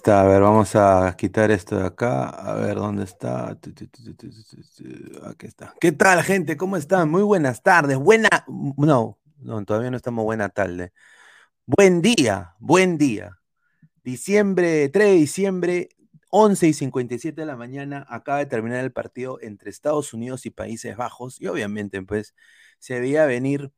está, a ver, vamos a quitar esto de acá, a ver dónde está. Aquí está. ¿Qué tal, gente? ¿Cómo están? Muy buenas tardes. Buena, no, no, todavía no estamos buena tarde. Buen día, buen día. Diciembre, 3 de diciembre, 11 y 57 de la mañana, acaba de terminar el partido entre Estados Unidos y Países Bajos, y obviamente, pues, se veía venir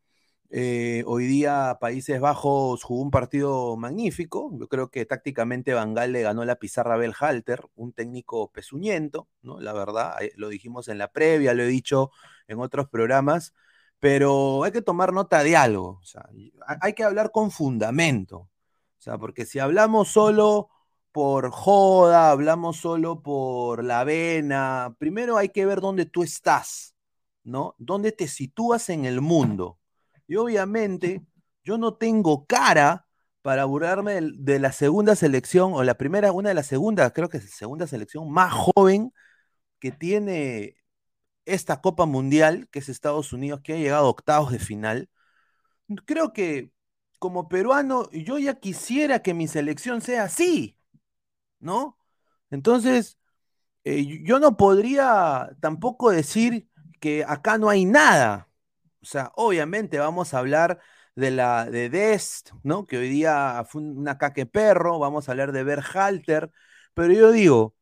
eh, hoy día Países Bajos jugó un partido magnífico. Yo creo que tácticamente Bangal le ganó la pizarra a Belhalter, un técnico pesuñento, ¿no? La verdad, lo dijimos en la previa, lo he dicho en otros programas, pero hay que tomar nota de algo. Hay que hablar con fundamento. O sea, porque si hablamos solo por joda, hablamos solo por la vena, primero hay que ver dónde tú estás, ¿no? ¿Dónde te sitúas en el mundo? Y obviamente yo no tengo cara para burlarme de, la segunda selección, o la primera, una de las segundas, creo que es la segunda selección más joven que tiene esta Copa Mundial, que es Estados Unidos, que ha llegado a octavos de final. Creo que como peruano, yo ya quisiera que mi selección sea así, ¿no? Entonces, eh, yo no podría tampoco decir que acá no hay nada, o sea, obviamente vamos a hablar de la de Dest, ¿no? Que hoy día fue una caque perro, vamos a hablar de Berhalter, pero yo digo,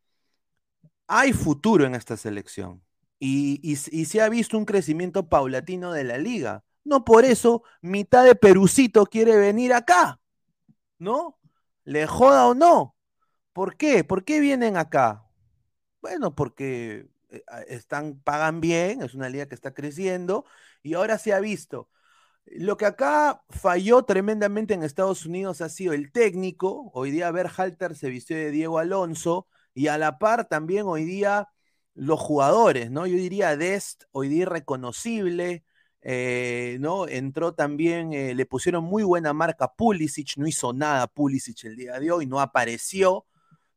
hay futuro en esta selección y, y, se ha visto un crecimiento paulatino de la liga. No por eso mitad de Perucito quiere venir acá, ¿no? Le joda o no. ¿Por qué? ¿Por qué vienen acá? Bueno, porque eh, están, pagan bien, es una liga que está creciendo y ahora se ha visto. Lo que acá falló tremendamente en Estados Unidos ha sido el técnico. Hoy día Berhalter se vistió de Diego Alonso y a la par también hoy día los jugadores, ¿no? Yo diría Dest, hoy día irreconocible. eh, ¿no? Entró también, eh, le pusieron muy buena marca Pulisic, no hizo nada Pulisic el día de hoy, no apareció,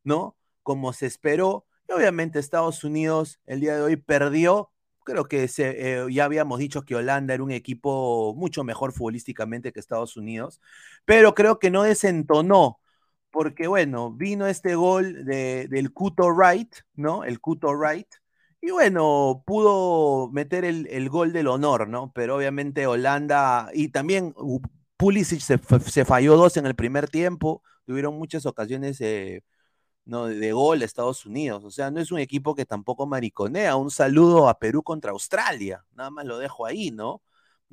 ¿no? Como se esperó. Y obviamente Estados Unidos el día de hoy perdió. Creo que se, ya habíamos dicho que Holanda era un equipo mucho mejor futbolísticamente que Estados Unidos, pero creo que no desentonó porque bueno, vino este gol de, del Cuto Wright, ¿no? El Cuto Wright, y bueno, pudo meter el, gol del honor, ¿no? Pero obviamente Holanda, y también Pulisic se, se falló dos en el primer tiempo, tuvieron muchas ocasiones ¿no? de gol a Estados Unidos, o sea, no es un equipo que tampoco mariconea, un saludo a Perú contra Australia, nada más lo dejo ahí, ¿no?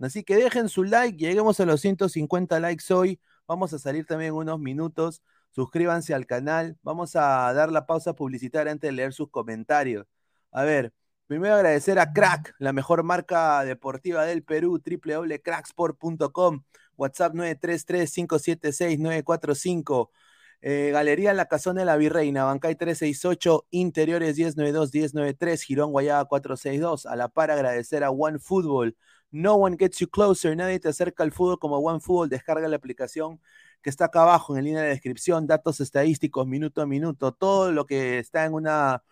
Así que dejen su like, lleguemos a los 150 likes hoy, vamos a salir también unos minutos suscríbanse al canal. Vamos a dar la pausa publicitaria antes de leer sus comentarios. A ver, primero agradecer a Crack, la mejor marca deportiva del Perú, www.cracksport.com, WhatsApp 933-576-945. Eh, Galería La Casona de la Virreina, Bancay 368, Interiores 1092-1093, Girón Guayaba 462. A la par agradecer a One Football. No one gets you closer, nadie te acerca al fútbol como One Football. Descarga la aplicación que está acá abajo en la línea de descripción, datos estadísticos minuto a minuto, todo lo que está en una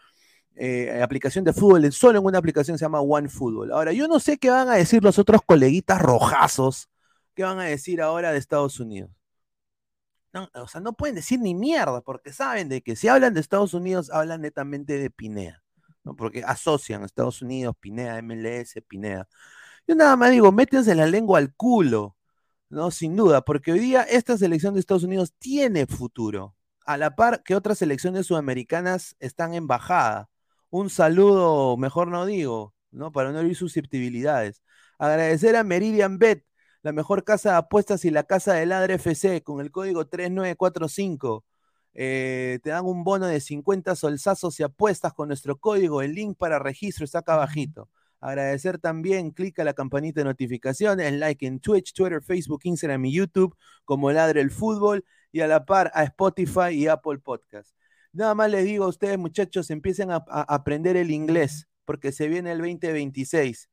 eh, aplicación de fútbol, solo en una aplicación se llama One Football. Ahora, yo no sé qué van a decir los otros coleguitas rojazos, qué van a decir ahora de Estados Unidos. O sea, no pueden decir ni mierda, porque saben de que si hablan de Estados Unidos, hablan netamente de Pinea, ¿no? porque asocian Estados Unidos, Pinea, MLS, Pinea. Yo nada más digo, métense la lengua al culo. ¿no? Sin duda, porque hoy día esta selección de Estados Unidos tiene futuro, a la par que otras selecciones sudamericanas están en bajada. Un saludo, mejor no digo, ¿no? Para no herir susceptibilidades. Agradecer a Meridian Bet, la mejor casa de apuestas y la casa del Ladre FC, con el código 3945. Eh, te dan un bono de 50 solsazos y apuestas con nuestro código. El link para registro está acá abajito. Agradecer también, clica la campanita de notificaciones, like en Twitch, Twitter, Facebook, Instagram y YouTube, como Ladre el Fútbol, y a la par a Spotify y Apple Podcast. Nada más les digo a ustedes, muchachos, empiecen a, aprender el inglés, porque se viene el 2026.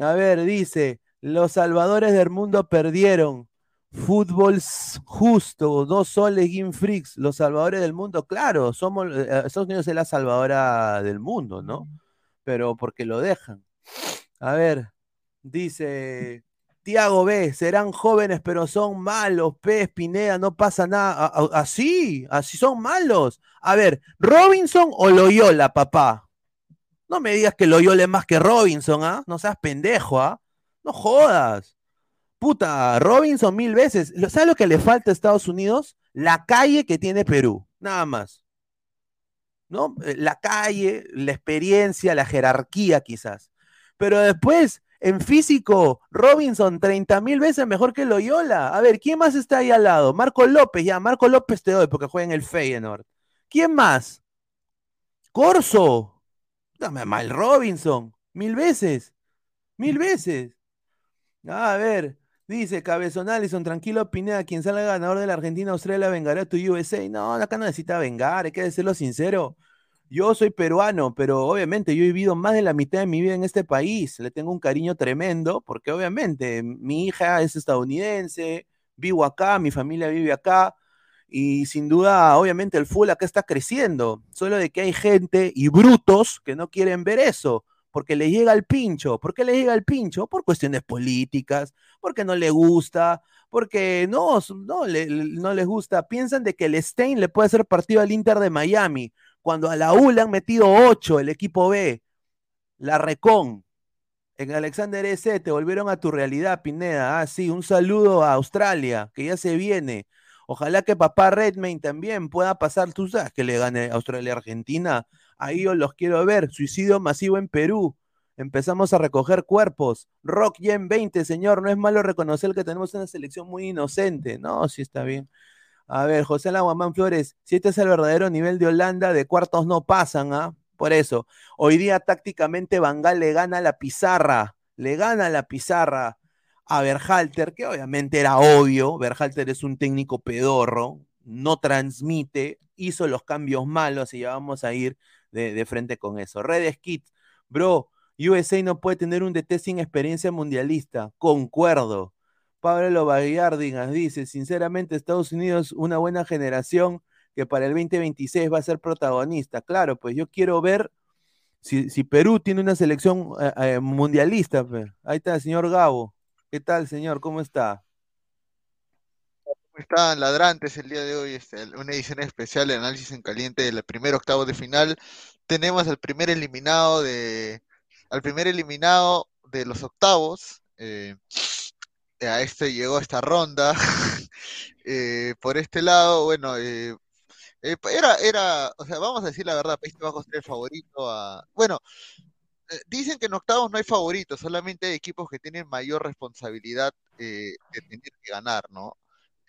A ver, dice, los salvadores del mundo perdieron. Fútbol justo, dos soles Game Freaks, los salvadores del mundo, claro, somos, eh, Estados Unidos es la salvadora del mundo, ¿no? Pero porque lo dejan. A ver, dice Tiago B, serán jóvenes, pero son malos. P. Pineda, no pasa nada. Así, así son malos. A ver, ¿Robinson o Loyola, papá? No me digas que Loyola es más que Robinson, ¿ah? No seas pendejo, ¿ah? No jodas. Puta, Robinson mil veces. ¿Sabes lo que le falta a Estados Unidos? La calle que tiene Perú. Nada más. ¿No? Eh, la calle, la experiencia, la jerarquía, quizás. Pero después, en físico, Robinson 30 mil veces mejor que Loyola. A ver, ¿quién más está ahí al lado? Marco López, ya, Marco López te doy porque juega en el Feyenoord. ¿Quién más? Corso. Dame mal Robinson. Mil veces. Mil veces. A ver, dice Cabezón Allison, tranquilo Pineda, quien salga ganador de la Argentina, Australia vengará a tu USA. No, acá no necesita vengar, hay que decirlo sincero. Yo soy peruano, pero obviamente yo he vivido más de la mitad de mi vida en este país. Le tengo un cariño tremendo porque obviamente mi hija es estadounidense, vivo acá, mi familia vive acá y sin duda, obviamente el fútbol acá está creciendo. Solo de que hay gente y brutos que no quieren ver eso porque les llega el pincho. ¿Por qué les llega el pincho? Por cuestiones políticas, porque no le gusta, porque no, no, no les gusta. Piensan de que el Stein le puede hacer partido al Inter de Miami cuando a la U le han metido 8 el equipo B, la Recon, en Alexander S. te volvieron a tu realidad, Pineda. Ah, sí, un saludo a Australia, que ya se viene. Ojalá que papá Redmayne también pueda pasar, tú sabes que le gane Australia-Argentina. Ahí yo los quiero ver. Suicidio masivo en Perú. Empezamos a recoger cuerpos. Rock en 20, señor. No es malo reconocer que tenemos una selección muy inocente. No, sí está bien. A ver, José Laguamán Flores, si este es el verdadero nivel de Holanda, de cuartos no pasan, ¿ah? Por eso, hoy día tácticamente Bangal le gana la pizarra, le gana la pizarra a Berhalter, que obviamente era obvio, Berhalter es un técnico pedorro, no transmite, hizo los cambios malos y ya vamos a ir de, frente con eso. Red Skit, bro, USA no puede tener un DT sin experiencia mundialista. Concuerdo. Pablo Baguiardigas dice, sinceramente, Estados Unidos, una buena generación que para el 2026 va a ser protagonista. Claro, pues yo quiero ver si, si Perú tiene una selección eh, eh, mundialista. Pues. Ahí está el señor Gabo. ¿Qué tal, señor? ¿Cómo está? ¿Cómo están ladrantes el día de hoy? Este, una edición especial de análisis en caliente del primer octavo de final. Tenemos al primer eliminado de al primer eliminado de los octavos. Eh, a este llegó esta ronda. Eh, por este lado, bueno, eh, era, era, o sea, vamos a decir la verdad, Países Bajos era el favorito a. Bueno, dicen que en octavos no hay favoritos, solamente hay equipos que tienen mayor responsabilidad de tener que ganar, ¿no?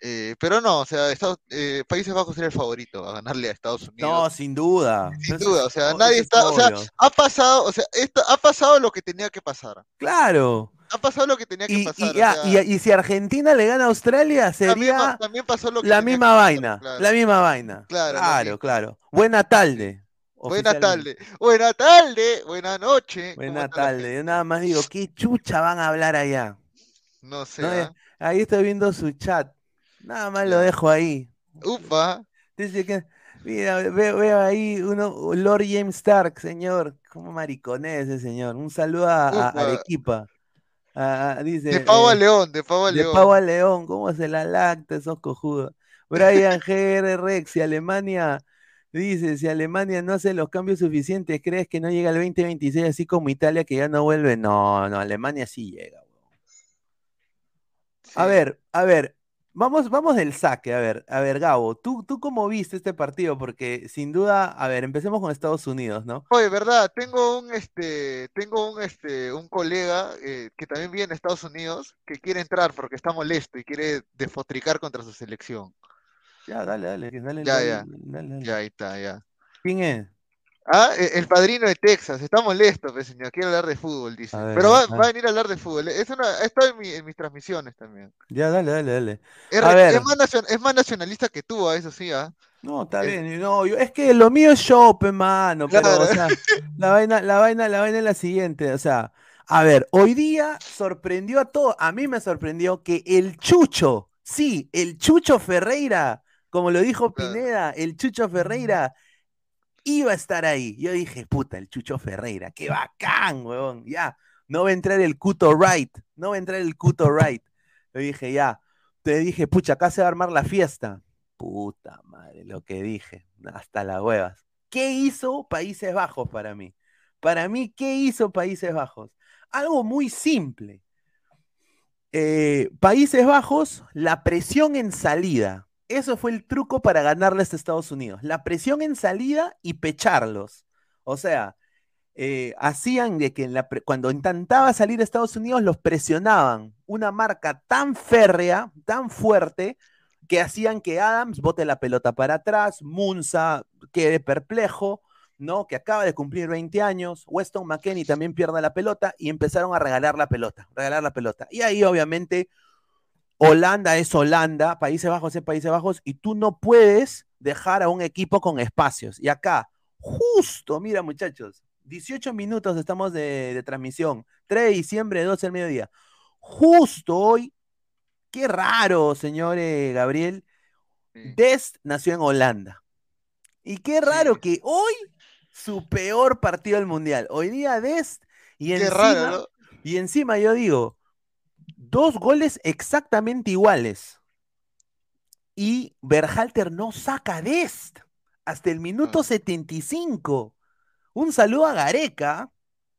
Eh, pero no, o sea, eh, Países Bajos era el favorito a ganarle a Estados Unidos. No, sin duda. Sin duda, o sea, nadie está, o sea, ha pasado, o sea, ha pasado lo que tenía que pasar. Claro. Ha pasado lo que tenía que pasar. Y, si Argentina le gana a Australia, sería también, pasó lo que la misma vaina, la misma vaina. Claro, claro, claro. Buena tarde. Buena tarde, buena tarde, buena noche. Buena tarde. Yo nada más digo, ¿qué chucha van a hablar allá? No sé. ¿ah? Ahí estoy viendo su chat. Nada más lo dejo ahí. Upa. Dice que, mira, veo, ahí uno, Lord James Stark, señor. Como mariconés ese señor. Un saludo a, Arequipa. dice, de pavo a eh, león, de pavo a león. De pavo a león, ¿cómo se la lacta esos cojudos? Brian GR Rex, si Alemania, dice, si Alemania no hace los cambios suficientes, ¿crees que no llega al 2026 así como Italia que ya no vuelve? No, no, Alemania sí llega. A ver, a ver, Vamos, vamos del saque, a ver, a ver, Gabo, ¿tú, ¿tú cómo viste este partido? Porque sin duda, a ver, empecemos con Estados Unidos, ¿no? Oye, verdad, tengo un este, tengo un este, un colega eh, que también vive en Estados Unidos que quiere entrar porque está molesto y quiere desfotricar contra su selección. Ya, dale, dale, dale, ya, ya, ya, ahí está, ya. ¿Quién es? Ah, e, el padrino de Texas, está molesto, pues, señor, quiere hablar de fútbol, dice. Pero va, a venir a hablar de fútbol. Es una, está en, en mis transmisiones también. Ya, dale, dale, dale. Es, es, más, es más, nacionalista que tú, a eso sí, ¿ah? No, está bien. No, es que lo mío es show, mano. Pero, o sea, la vaina, la vaina, la vaina es la siguiente. O sea, a ver, hoy día sorprendió a todos. A mí me sorprendió que el Chucho, sí, el Chucho Ferreira, como lo dijo Pineda, el Chucho Ferreira iba a estar ahí. Yo dije, puta, el Chucho Ferreira, qué bacán, weón, ya. No va a entrar el Cuto Right, no va a entrar el Cuto Right. Yo dije, ya. Te dije, pucha, acá se va a armar la fiesta. Puta madre, lo que dije, hasta las huevas. ¿Qué hizo Países Bajos para mí? Para mí, ¿qué hizo Países Bajos? Algo muy simple. Eh, Países Bajos, la presión en salida. Eso fue el truco para ganarles a Estados Unidos. La presión en salida y pecharlos. O sea, eh, hacían de que cuando intentaba salir a Estados Unidos los presionaban. Una marca tan férrea, tan fuerte, que hacían que Adams bote la pelota para atrás, Munza quede perplejo, ¿no? Que acaba de cumplir 20 años, Weston McKenney también pierde la pelota y empezaron a regalar la pelota, regalar la pelota. Y ahí obviamente Holanda es Holanda, Países Bajos es Países Bajos, y tú no puedes dejar a un equipo con espacios. Y acá, justo, mira muchachos, 18 minutos estamos de, transmisión, 3 de diciembre, 12 del mediodía. Justo hoy, qué raro, señor Gabriel, Dest nació en Holanda. Y qué raro que hoy su peor partido del mundial. Hoy día Dest y encima, y encima yo digo, dos goles exactamente iguales. Y Berhalter no saca de este hasta el minuto 75. Ah. Un saludo a Gareca.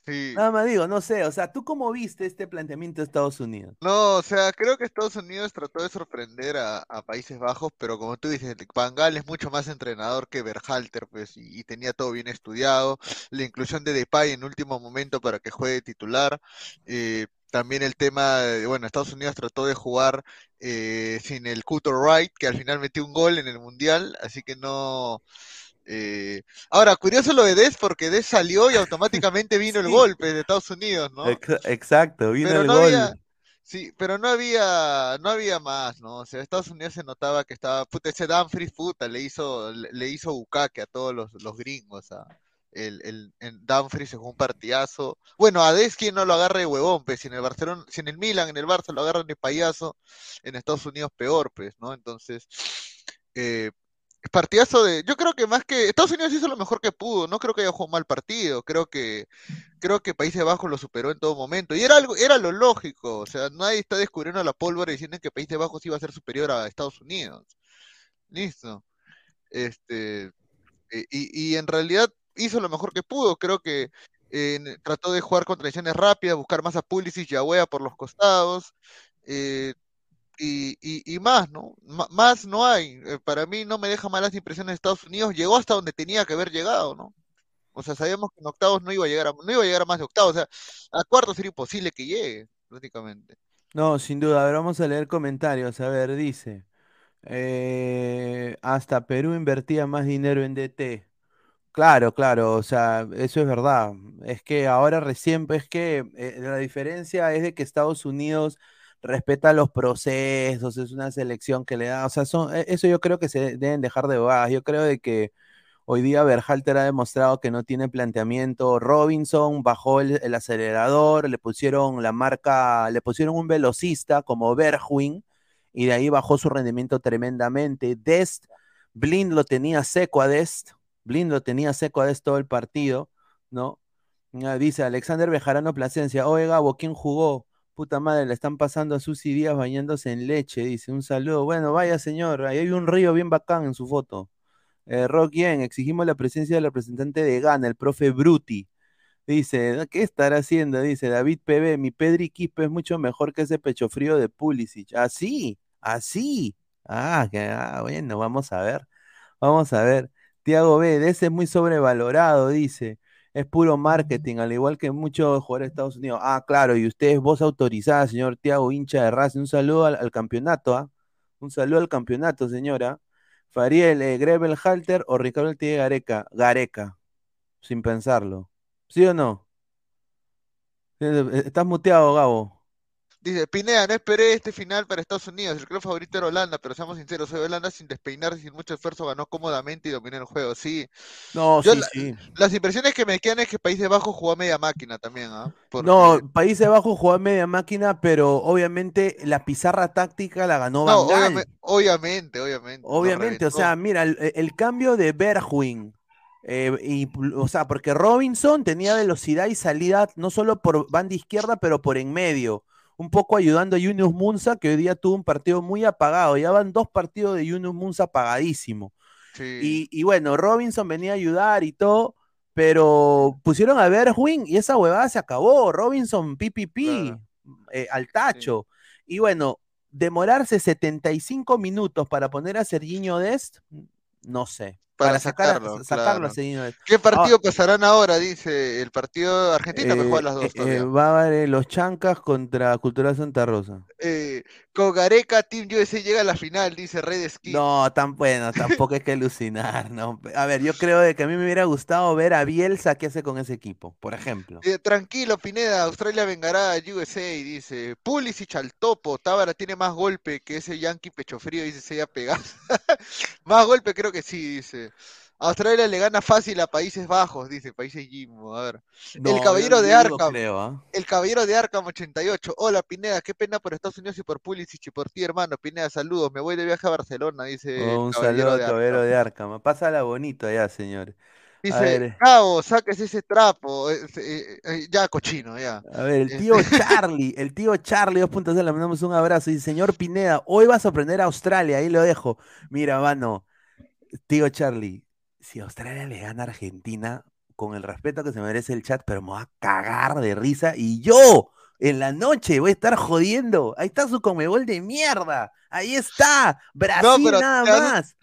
Nada más digo, no sé, o sea, ¿tú cómo viste este planteamiento de Estados Unidos? No, o sea, creo que Estados Unidos trató de sorprender a, Países Bajos, pero como tú dices, Van es mucho más entrenador que Berhalter, pues, y, tenía todo bien estudiado. La inclusión de Depay en último momento para que juegue titular. Eh, también el tema, de, bueno, Estados Unidos trató de jugar eh, sin el Cutter Wright, que al final metió un gol en el Mundial, así que no... Eh... Ahora, curioso lo de Des, porque Des salió y automáticamente vino el golpe de Estados Unidos, ¿no? Exacto, vino el gol. Sí, pero no había, no había más, ¿no? O sea, Estados Unidos se notaba que estaba, puta, ese Danfries, puta, le hizo, le hizo bucaque a todos los, los gringos, a, el, el, en Dumfries jugó un partidazo. Bueno, a Des quien no lo agarre de huevón, pues, si en el Barcelona, si en el Milan, en el Barça lo agarran de payaso, en Estados Unidos peor, pues, ¿no? Entonces, eh, partidazo de. Yo creo que más que. Estados Unidos hizo lo mejor que pudo. No creo que haya jugado mal partido. Creo que. Creo que Países Bajos lo superó en todo momento. Y era algo, era lo lógico. O sea, nadie está descubriendo la pólvora diciendo que Países Bajos iba a ser superior a Estados Unidos. Listo. Este. Y, y en realidad hizo lo mejor que pudo. Creo que eh, trató de jugar con transiciones rápidas, buscar más a Pulisic y a Wea por los costados. Eh, y, más, ¿no? más no hay. Eh, para mí no me deja malas impresiones de Estados Unidos. Llegó hasta donde tenía que haber llegado, ¿no? O sea, sabíamos que en octavos no iba a llegar a, no iba a llegar a más de octavos. O sea, a cuartos sería imposible que llegue, prácticamente. No, sin duda. A ver, vamos a leer comentarios. A ver, dice. Hasta Perú invertía más dinero en DT. Claro, claro, o sea, eso es verdad. Es que ahora recién, es que eh, la diferencia es de que Estados Unidos respeta los procesos, es una selección que le da, o sea, son, e, eso yo creo que se deben dejar de bobadas. Yo creo de que hoy día Berhalter ha demostrado que no tiene planteamiento. Robinson bajó el, acelerador, le pusieron la marca, le pusieron un velocista como Berwin y de ahí bajó su rendimiento tremendamente. Dest, Blind lo tenía seco a Dest, Blind lo tenía seco a Dest todo el partido, ¿no? Ah, dice Alexander Bejarano Plasencia, oye Gabo, ¿quién jugó? Puta madre, le están pasando a Susy Díaz bañándose en leche, dice. Un saludo. Bueno, vaya señor, ahí hay un río bien bacán en su foto. Eh, exigimos la presencia del representante de Ghana, el profe Bruti. Dice, ¿qué estará haciendo? Dice David PB, mi Pedri Quispe es mucho mejor que ese pecho frío de Pulisic. Así, así. Ah, que, ah, bueno, vamos a ver. Vamos a ver. Tiago B, de ese es muy sobrevalorado, dice es puro marketing, al igual que muchos jugadores de Estados Unidos. Ah, claro, y usted es voz autorizada, señor Tiago, hincha de Racing. Un saludo al, campeonato, ¿ah? Un saludo al campeonato, señora. Fariel, eh, Grebel Halter o Ricardo El Gareca. Gareca, sin pensarlo. ¿Sí o no? Eh, eh, estás muteado, Gabo. Dice, Pineda, no esperé este final para Estados Unidos. El club favorito era Holanda, pero seamos sinceros, soy Holanda sin despeinarse, sin mucho esfuerzo, ganó cómodamente y dominó el juego. Sí. No, sí, sí. Las impresiones que me quedan es que Países Bajos jugó a media máquina también, ¿ah? No, Países Bajos jugó a media máquina, pero obviamente la pizarra táctica la ganó no, obviamente, obviamente, obviamente. Obviamente, o sea, mira, el, cambio de Bergwijn. Eh, y, o sea, porque Robinson tenía velocidad y salida no solo por banda izquierda, pero por en medio un poco ayudando a Yunus Munza, que hoy día tuvo un partido muy apagado. Ya van dos partidos de Yunus Munza apagadísimo. Y, bueno, Robinson venía a ayudar y todo, pero pusieron a ver Wing y esa huevada se acabó. Robinson, PPP, eh, al tacho. Y bueno, demorarse 75 minutos para poner a Serginho Dest, no sé para, sacarlo, sacarlo ¿Qué partido ah. pasarán ahora? Dice el partido argentino que juega las dos. Eh, eh va a haber los Chancas contra Cultural Santa Rosa. Eh, con Gareca, Team USA llega a la final, dice Red Skin. No, tan bueno, tampoco hay que alucinar, ¿no? A ver, yo creo que a mí me hubiera gustado ver a Bielsa qué hace con ese equipo, por ejemplo. Eh, tranquilo, Pineda, Australia vengará a USA, dice. Pulisic al topo, Tábara tiene más golpe que ese Yankee pecho frío, dice, se haya pegado. más golpe creo que sí, dice. Australia le gana fácil a Países Bajos, dice Países Jimbo. A ver. el caballero de Arkham. ¿ah? El caballero de Arkham 88. Hola Pineda, qué pena por Estados Unidos y por Pulisic y por ti, hermano. Pineda, saludos. Me voy de viaje a Barcelona, dice. Oh, un saludo al caballero de Arkham. Pásala bonito allá, señor. Dice, Cabo, saques ese trapo. Eh, eh, ya, cochino, ya. A ver, el tío este Charlie, el tío Charlie 2.0, le mandamos un abrazo. Dice, señor Pineda, hoy vas a aprender a Australia, ahí lo dejo. Mira, mano, tío Charlie, si Australia le gana a Argentina, con el respeto que se merece el chat, pero me va a cagar de risa y yo en la noche voy a estar jodiendo. Ahí está su comebol de mierda. Ahí está. Brasil nada más.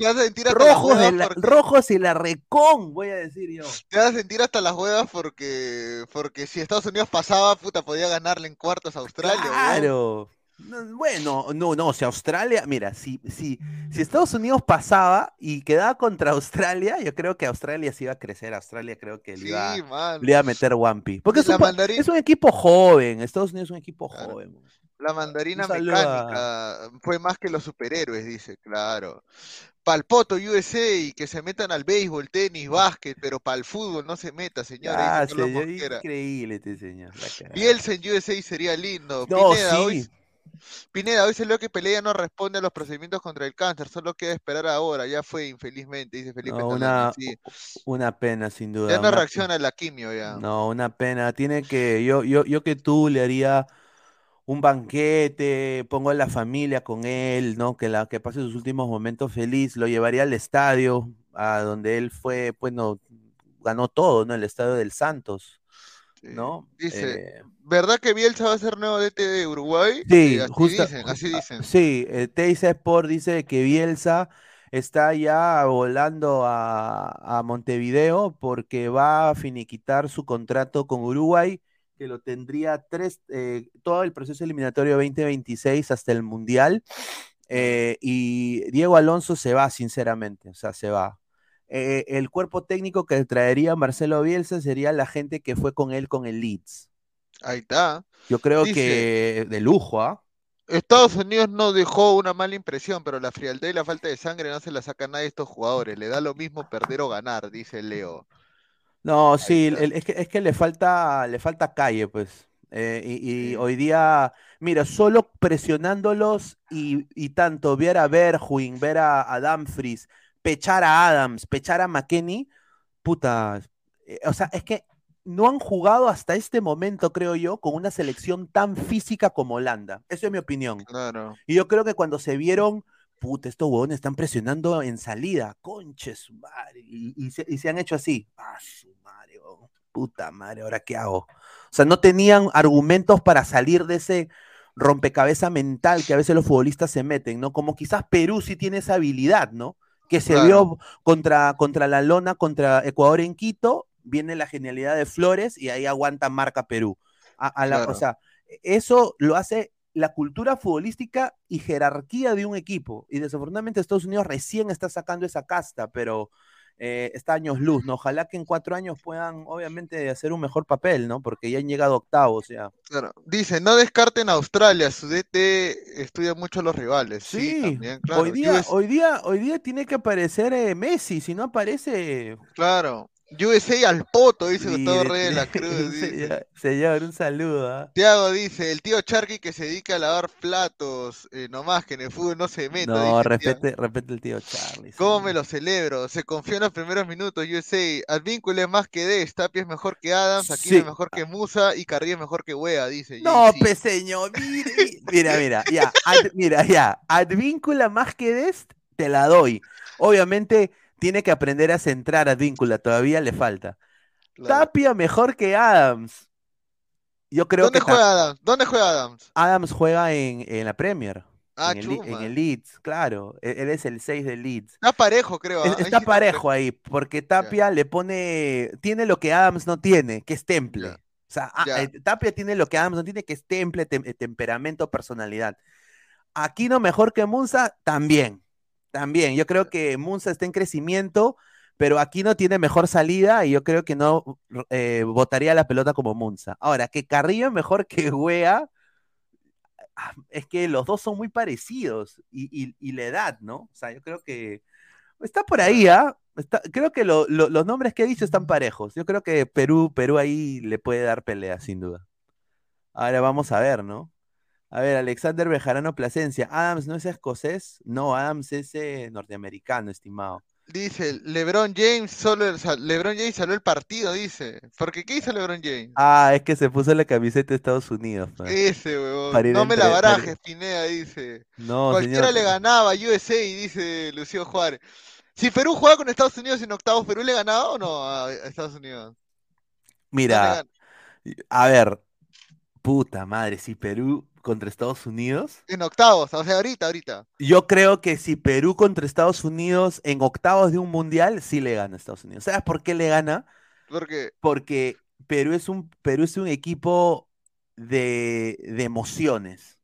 rojos, la, rojos y la recon, voy a decir yo. Te vas a sentir hasta las huevas porque, porque si Estados Unidos pasaba, puta, podía ganarle en cuartos a Australia. Claro bueno, no, no, si Australia, mira, si, si, si Estados Unidos pasaba y quedaba contra Australia, yo creo que Australia sí iba a crecer. Australia creo que le iba, a meter Wampi. Porque es un, es un, equipo joven. Estados Unidos es un equipo joven. La mandarina a- mecánica fue más que los superhéroes, dice, claro. Palpoto USA y que se metan al béisbol, tenis, básquet, pero para el fútbol no se meta, señores. Ah, señor, increíble este señor. la cagada. Bielsa en USA sería lindo. No, Pineda, hoy, sí. Pineda, hoy salió que Pelea no responde a los procedimientos contra el cáncer, solo queda esperar ahora, ya fue infelizmente, dice Felipe No, una, sí. una pena, sin duda. Ya no una- reacciona a la quimio ya. No, una pena. Tiene que, yo, yo, yo que tú le haría un banquete, pongo a la familia con él, ¿no? Que la, que pase sus últimos momentos feliz, lo llevaría al estadio, a donde él fue, bueno, ganó todo, ¿no? El estadio del Santos. ¿No? Dice, Eh, ¿verdad que Bielsa va a ser nuevo DT de Uruguay? Sí, Eh, así justa- dicen, así dicen. Sí, eh, Teisa Sport dice que Bielsa está ya volando a, a Montevideo porque va a finiquitar su contrato con Uruguay, que lo tendría tres, eh, todo el proceso eliminatorio 2026 hasta el Mundial. eh, y Diego Alonso se va, sinceramente, o sea, se va. Eh, el cuerpo técnico que traería Marcelo Bielsa sería la gente que fue con él con el Leeds. Ahí está. Yo creo Dice- que de lujo, ¿ah? Estados Unidos no dejó una mala impresión, pero la frialdad y la falta de sangre no se la saca a nadie a estos jugadores. Le da lo mismo perder o ganar, dice Leo. No, sí, el- es que, es que le falta, le falta calle, pues. Eh, y hoy día, mira, solo presionándolos y, y tanto ver a Bergwijn, ver a, a Dumfries, pechar a Adams, pechar a McKennie, puta, eh, o sea, es que no han jugado hasta este momento, creo yo, con una selección tan física como Holanda. Eso es mi opinión. Claro. Y yo creo que cuando se vieron, puta, estos huevones están presionando en salida, conche su madre, y, y se, y se han hecho así, ah, su madre, huevón, puta madre, ¿ahora qué hago? O sea, no tenían argumentos para salir de ese rompecabezas mental que a veces los futbolistas se meten, ¿no? Como quizás Perú sí tiene esa habilidad, ¿no? Que se Claro. vio contra, contra la lona, contra Ecuador en Quito, viene la genialidad de Flores y ahí aguanta marca Perú. A- a la- Claro. O sea, eso lo hace la cultura futbolística y jerarquía de un equipo. Y desafortunadamente Estados Unidos recién está sacando esa casta, pero eh, está años luz, ¿no? Ojalá que en cuatro años puedan, obviamente, hacer un mejor papel, ¿no? Porque ya han llegado octavos, ya. Claro. Dice, no descarten a Australia, su DT estudia mucho a los rivales. Sí, Sí, también, claro. hoy, día, hoy, día, hoy día tiene que aparecer eh, Messi, si no aparece... Claro. USA al poto, dice Gustavo Reyes de la Cruz. dice. señor, un saludo. ¿ah? Tiago dice, el tío Charqui que se dedica a lavar platos, eh, nomás que en el fútbol no se meta. No, dice respete, respete el tío Charlie. ¿Cómo sí. me lo celebro? Se confió en los primeros minutos, USA. Advíncula es más que Des, Tapia es mejor que Adams, Aquino Sí. es mejor que Musa y Carrillo es mejor que Wea, dice. No, JC. pe señor, mire, mi- mira, mira, ya, ad- mira, ya, Advíncula más que Dest, te la doy. Obviamente tiene que aprender a centrar Advíncula, todavía le falta. Claro. Tapia mejor que Adams. Yo creo ¿Dónde que juega Adams? ¿Dónde juega Adams? Adams juega en, en la Premier, Ah, en, el, en el Leeds, claro, e- él es el 6 del Leeds. Está parejo, creo. Ah, Está parejo ahí, porque Tapia le pone, tiene lo que Adams no tiene, que es temple. O sea, a- eh, Tapia tiene lo que Adams no tiene, que es temple, tem- eh, temperamento, personalidad. Aquino mejor que Munza, también, también. Yo creo que Munza está en crecimiento, pero Aquino tiene mejor salida y yo creo que no eh, botaría la pelota como Munza. Ahora, que Carrillo es mejor que Wea, ah, es que los dos son muy parecidos y, y- y la edad, ¿no? O sea, yo creo que está por ahí, ¿ah? Creo que lo- lo- los nombres que he dicho están parejos. Yo creo que Perú, Perú ahí le puede dar pelea, sin duda. Ahora vamos a ver, ¿no? A ver, Alexander Bejarano Plasencia. ¿Adams no es escocés? No, Adams es eh, norteamericano, estimado. Dice, LeBron James solo el LeBron James salvó el partido, dice. Porque ¿qué hizo LeBron James? Ah, es que se puso la camiseta de Estados Unidos. pues. Ese, huevón. para No me entre- la para- barajes, Pineda, dice. No, Cualquiera señor. le ganaba a USA, dice Lucio Juárez. Si Perú juega con Estados Unidos en octavos, ¿Perú le ganaba o no a Estados Unidos? ¿Dónde Mira, a ver, puta madre, si Perú contra Estados Unidos. En octavos, o sea, ahorita, ahorita. Yo creo que si Perú contra Estados Unidos en octavos de un mundial, sí le gana a Estados Unidos. ¿Sabes por qué le gana? Porque, Porque Perú es un, Perú es un equipo de, de emociones.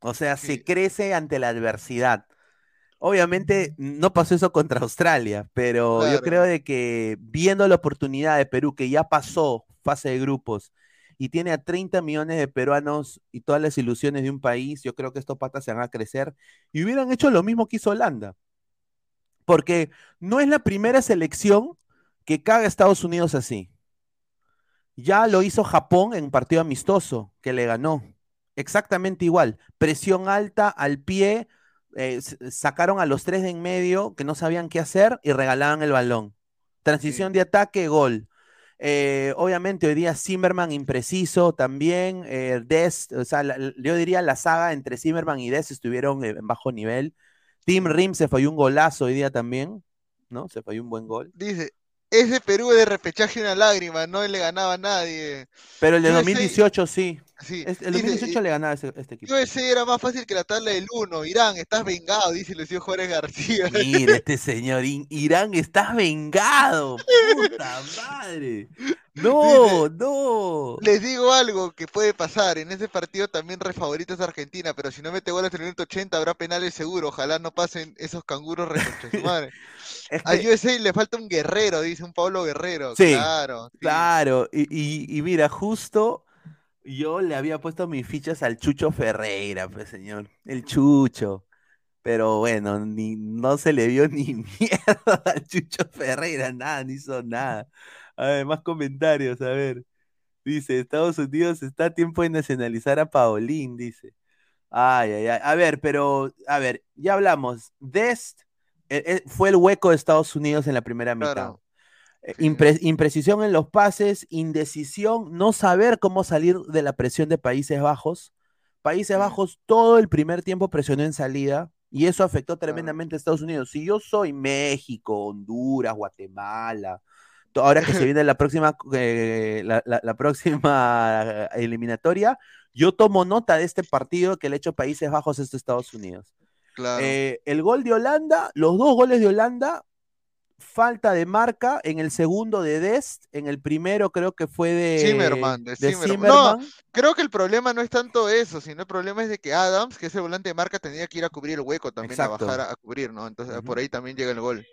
O sea, se crece ante la adversidad. Obviamente no pasó eso contra Australia, pero yo creo de que viendo la oportunidad de Perú, que ya pasó fase de grupos, y tiene a 30 millones de peruanos y todas las ilusiones de un país, yo creo que estos patas se van a crecer y hubieran hecho lo mismo que hizo Holanda. Porque no es la primera selección que caga a Estados Unidos así. Ya lo hizo Japón en un partido amistoso, que le ganó. Exactamente igual. Presión alta al pie, eh, sacaron a los tres de en medio que no sabían qué hacer y regalaban el balón. Transición de ataque, gol. Eh, obviamente hoy día Zimmerman impreciso también. Eh, Des, o sea, yo diría la saga entre Zimmerman y Des estuvieron en bajo nivel. Tim Rim se falló un golazo hoy día también, ¿no? Se falló un buen gol. Dice, ese Perú de repechaje una lágrima, no le ganaba a nadie. Pero el de 2018 sí. Sí. el 2018 le ganaba a este equipo. ese era más fácil que la tabla del 1. Irán, estás vengado, dice Lucio Juárez García. Mira, este señor, Irán, estás vengado. Puta madre. No, no. Les digo algo que puede pasar. En ese partido también re favorito es Argentina, pero si no mete goles en el minuto 80 habrá penales seguro. Ojalá no pasen esos canguros madre. A USA le falta un guerrero, dice un Pablo Guerrero. Sí, claro. Claro. Y, y mira, justo yo le había puesto mis fichas al Chucho Ferreira, pues señor. El Chucho. Pero bueno, ni, no se le vio ni mierda al Chucho Ferreira, nada, ni hizo nada. A ver, más comentarios, a ver. Dice, Estados Unidos está a tiempo de nacionalizar a Paolín, dice. Ay, ay, ay. A ver, pero, a ver, ya hablamos. Dest fue el hueco de Estados Unidos en la primera mitad. Eh, imprecisión en los pases, indecisión, no saber cómo salir de la presión de Países Bajos. Países Bajos todo el primer tiempo presionó en salida y eso afectó tremendamente a Estados Unidos. Si yo soy México, Honduras, Guatemala, ahora que se viene la próxima, eh, la, próxima eliminatoria, yo tomo nota de este partido que le ha hecho Países Bajos a Estados Unidos. Eh, el gol de Holanda, los dos goles de Holanda falta de marca, en el segundo de Dest, en el primero creo que fue de Zimmerman. De, No, creo que el problema no es tanto eso, sino el problema es de que Adams, que es el volante de marca, tenía que ir a cubrir el hueco también, a bajar a, cubrir, ¿no? Entonces por ahí también llega el gol.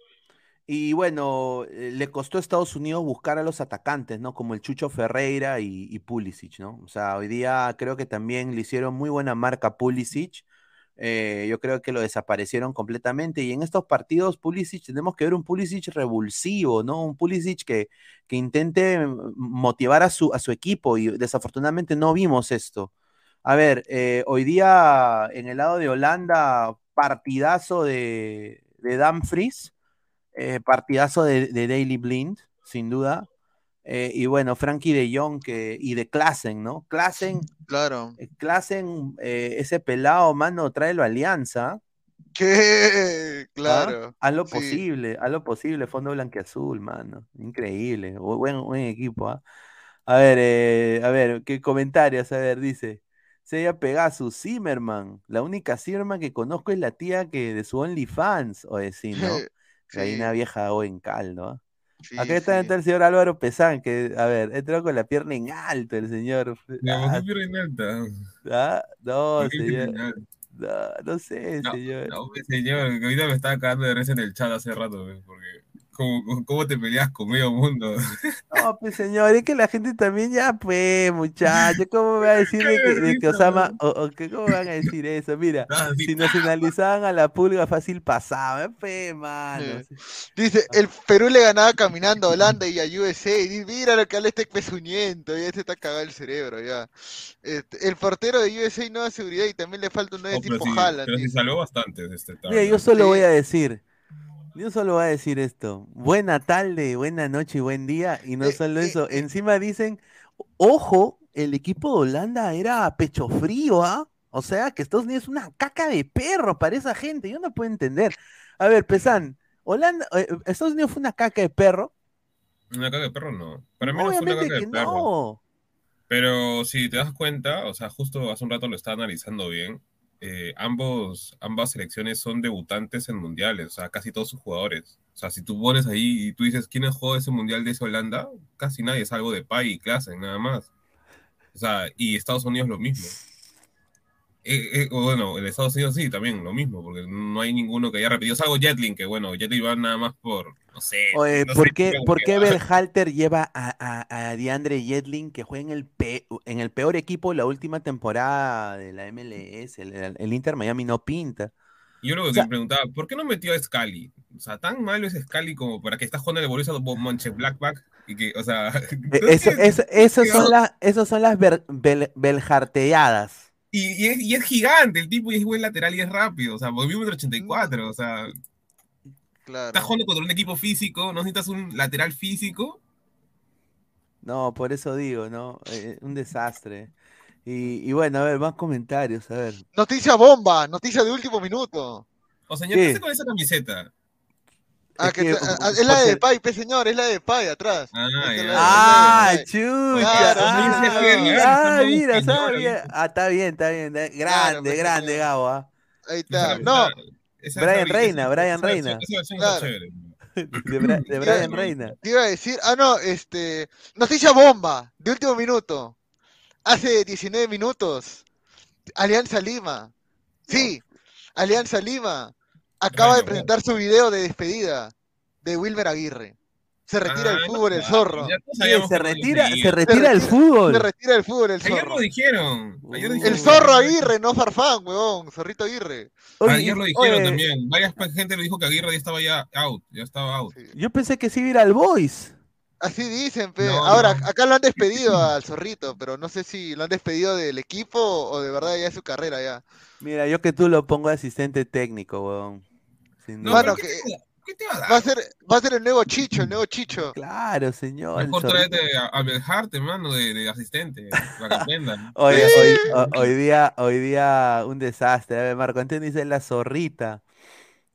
Y bueno, eh, le costó a Estados Unidos buscar a los atacantes, ¿no? Como el Chucho Ferreira y, y Pulisic, ¿no? O sea, hoy día creo que también le hicieron muy buena marca a Pulisic eh, yo creo que lo desaparecieron completamente. Y en estos partidos, Pulisic, tenemos que ver un Pulisic revulsivo, ¿no? Un Pulisic que, que intente motivar a su, a su equipo y desafortunadamente no vimos esto. A ver, eh, hoy día en el lado de Holanda, partidazo de, de Dumfries, eh, partidazo de, de Daily Blind, sin duda. Eh, y bueno, Frankie de Jong que, y de Klassen, ¿no? Klassen, claro. Eh, Klassen, eh, ese pelado, mano, tráelo a Alianza. ¿Qué? ¿Ah? Claro. A lo posible, a lo posible, fondo blanqueazul, mano. Increíble, buen, buen equipo, ¿ah? A ver, a ver, ¿qué comentarios? A ver, dice. Seiya Pegasus, Zimmerman. La única Zimmerman que conozco es la tía que de su OnlyFans, o decir, ¿no? Hay una vieja o en caldo, ¿ah? Acá está el señor Álvaro Pesán, que, a ver, entró con la pierna en alto el señor. Ah, pierna en alta? ¿Ah? No, señor. No, no sé, señor. No, señor, ahorita me estaba cagando de risa en el chat hace rato, porque ¿Cómo, te peleas con medio mundo? No, pues señor, es que la gente también ya, pues, muchacho, ¿cómo me va a decir de que, Osama, o, que, cómo van a decir eso? Mira, si nos analizaban a la pulga fácil pasaba, pues, mano. Dice, ah. el Perú le ganaba caminando a Holanda y a USA, y dice, mira lo que habla este pezuñento, ya se está cagado el cerebro, ya. Este, el portero de USA no da seguridad y también le falta un 9 tipo Haaland. Pero se salvó bastante de este Mira, yo solo voy a decir, yo solo voy a decir esto. Buena tarde, buena noche y buen día. Y no eh, solo eh, eso, eh. encima dicen, ojo, el equipo de Holanda era pecho frío, ¿ah? O sea, que Estados Unidos es una caca de perro para esa gente. Yo no puedo entender. A ver, Pesan, Holanda, Estados Unidos fue una caca de perro. Una caca de perro no. Para mí no fue una caca de perro. No. Pero si te das cuenta, o sea, justo hace un rato lo estaba analizando bien. Eh, ambos, ambas selecciones son debutantes en mundiales, o sea, casi todos sus jugadores. O sea, si tú pones ahí y tú dices, ¿quién jugó ese mundial de esa Holanda? Casi nadie, es algo de Pay y clase, nada más. O sea, y Estados Unidos lo mismo. Eh, eh, bueno, en Estados Unidos sí, también lo mismo, porque no hay ninguno que haya repetido. Salvo Jetlin, que bueno, Jetlin va nada más por, no sé. Oye, ¿por, qué, ¿por qué Berhalter lleva a, a, a DeAndre Jetlin, que juega en el, en el peor equipo la última temporada de la MLS? El, Inter Miami no pinta. Yo luego te preguntaba, ¿por qué no metió a Scali? O sea, tan malo es Scali como para que estás jugando el Borussia Monche Blackback y que, o sea... E, son las, esas son las beljarteadas. Y, es, gigante el tipo y es buen lateral y es rápido. O sea, volvió metro 84. O sea, claro. estás jugando contra un equipo físico, no necesitas un lateral físico. No, por eso digo, ¿no? Eh, un desastre. Y, bueno, a ver, más comentarios, a ver. Noticia bomba, noticia de último minuto. O señor, ¿qué hace con esa camiseta? Ah, que, es, la de Pai, pe señor, es la de Pai atrás. Ah, ah chucha. ah, mira, está bien. Ah, está bien, está bien. Grande, grande, Gabo. ¿ah? Ahí está. No. Brian Reina, Brian Reina. De, Brian Reina. Te iba a decir, ah, no, este. Noticia bomba, de último minuto. Hace 19 minutos. Alianza Lima. Sí, Alianza Lima acaba de presentar su video de despedida de Wilmer Aguirre. Se retira el ah, fútbol el zorro. se retira, se retira el fútbol. Se retira el fútbol el zorro. Ayer lo dijeron. el zorro Aguirre, no Farfán, huevón. Zorrito Aguirre. Ayer lo dijeron también. Varias gente lo dijo que Aguirre ya estaba ya out. Ya estaba out. Yo pensé que sí iba al Boys. Así dicen, pe. Ahora, acá lo han despedido al zorrito, pero no sé si lo han despedido del equipo o de verdad ya es su carrera ya. Mira, yo que tú lo pongo asistente técnico, huevón. Bueno, que, ¿qué te va a dar? Va a, ser, va a ser el nuevo Chicho, el nuevo Chicho. Claro, señor. Mejor tráete a, a Belhart, hermano, de, de, asistente, para que hoy, hoy, día, hoy día un desastre. A ver, Marco Antonio dice la zorrita.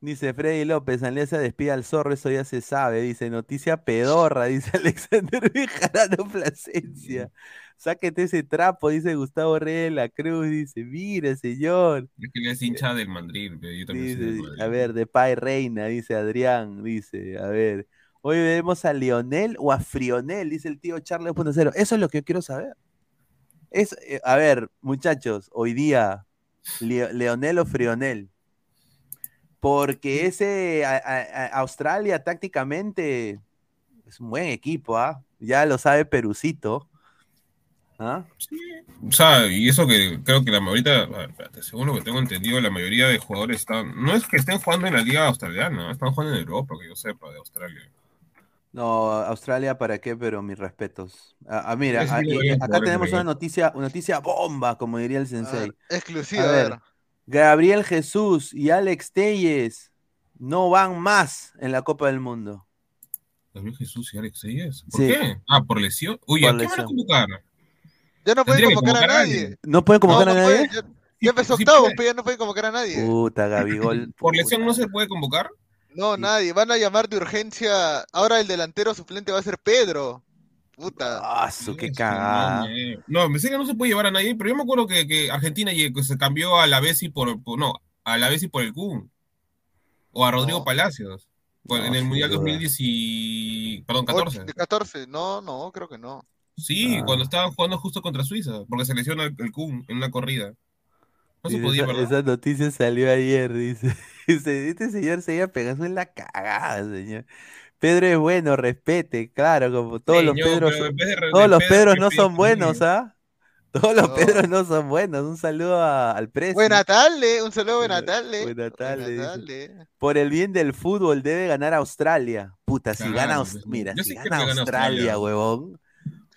Dice Freddy López, Alianza despide al zorro, eso ya se sabe. Dice, noticia pedorra, dice Alexander Vijarano Plasencia. Sáquete ese trapo, dice Gustavo Reyes la Cruz, dice, mire, señor. Es que le es hincha del Madrid, yo también A ver, de Pai Reina, dice Adrián, dice, a ver. Hoy vemos a Lionel o a Frionel, dice el tío Charles Eso es lo que yo quiero saber. Es, eh, a ver, muchachos, hoy día, Leonel o Frionel. Porque ese Australia tácticamente es un buen equipo, ¿ah? Ya lo sabe Perucito. ¿Ah? Sí. O sea, y eso que creo que la mayoría, según lo que tengo entendido, la mayoría de jugadores están, no es que estén jugando en la liga australiana, están jugando en Europa, que yo sepa, de Australia. No, Australia para qué, pero mis respetos. Ah, ah mira, acá tenemos una noticia, una noticia bomba, como diría el sensei. exclusiva, a ver. Gabriel Jesús y Alex Telles no van más en la Copa del Mundo. Gabriel Jesús y Alex Telles. ¿Por qué? Ah, por lesión. Uy, ¿a qué van a convocar? Ya no pueden convocar, a nadie. ¿No pueden convocar a nadie? ya, empezó octavo, pero ya no pueden convocar a nadie. Puta, Gabigol. ¿Por lesión no se puede convocar? No, nadie. Van a llamar de urgencia. Ahora el delantero suplente va a ser Pedro. Puta. Ah, qué cagada. No, me sé que no se puede llevar a nadie, pero yo me acuerdo que, que Argentina se cambió a la Bessi por, por, no, a la Bessi por el Kun. O a Rodrigo Palacios. en el Mundial 2010 y... Perdón, 14. 14, no, no, creo que no. Sí, ah. cuando estaban jugando justo contra Suiza, porque se lesionó el, Kun en una corrida. No se podía, esa, esa, noticia salió ayer, dice. dice. Este señor se iba pegando en la cagada, señor. Pedro es bueno, respete, claro, como todos los Pedros. todos los Pedros no son buenos, ¿ah? Todos los Pedros no son buenos. Un saludo al precio. Buena tarde, un saludo buena tarde. Buena tarde. Por el bien del fútbol debe ganar Australia. Puta, si gana, mira, si gana Australia, huevón.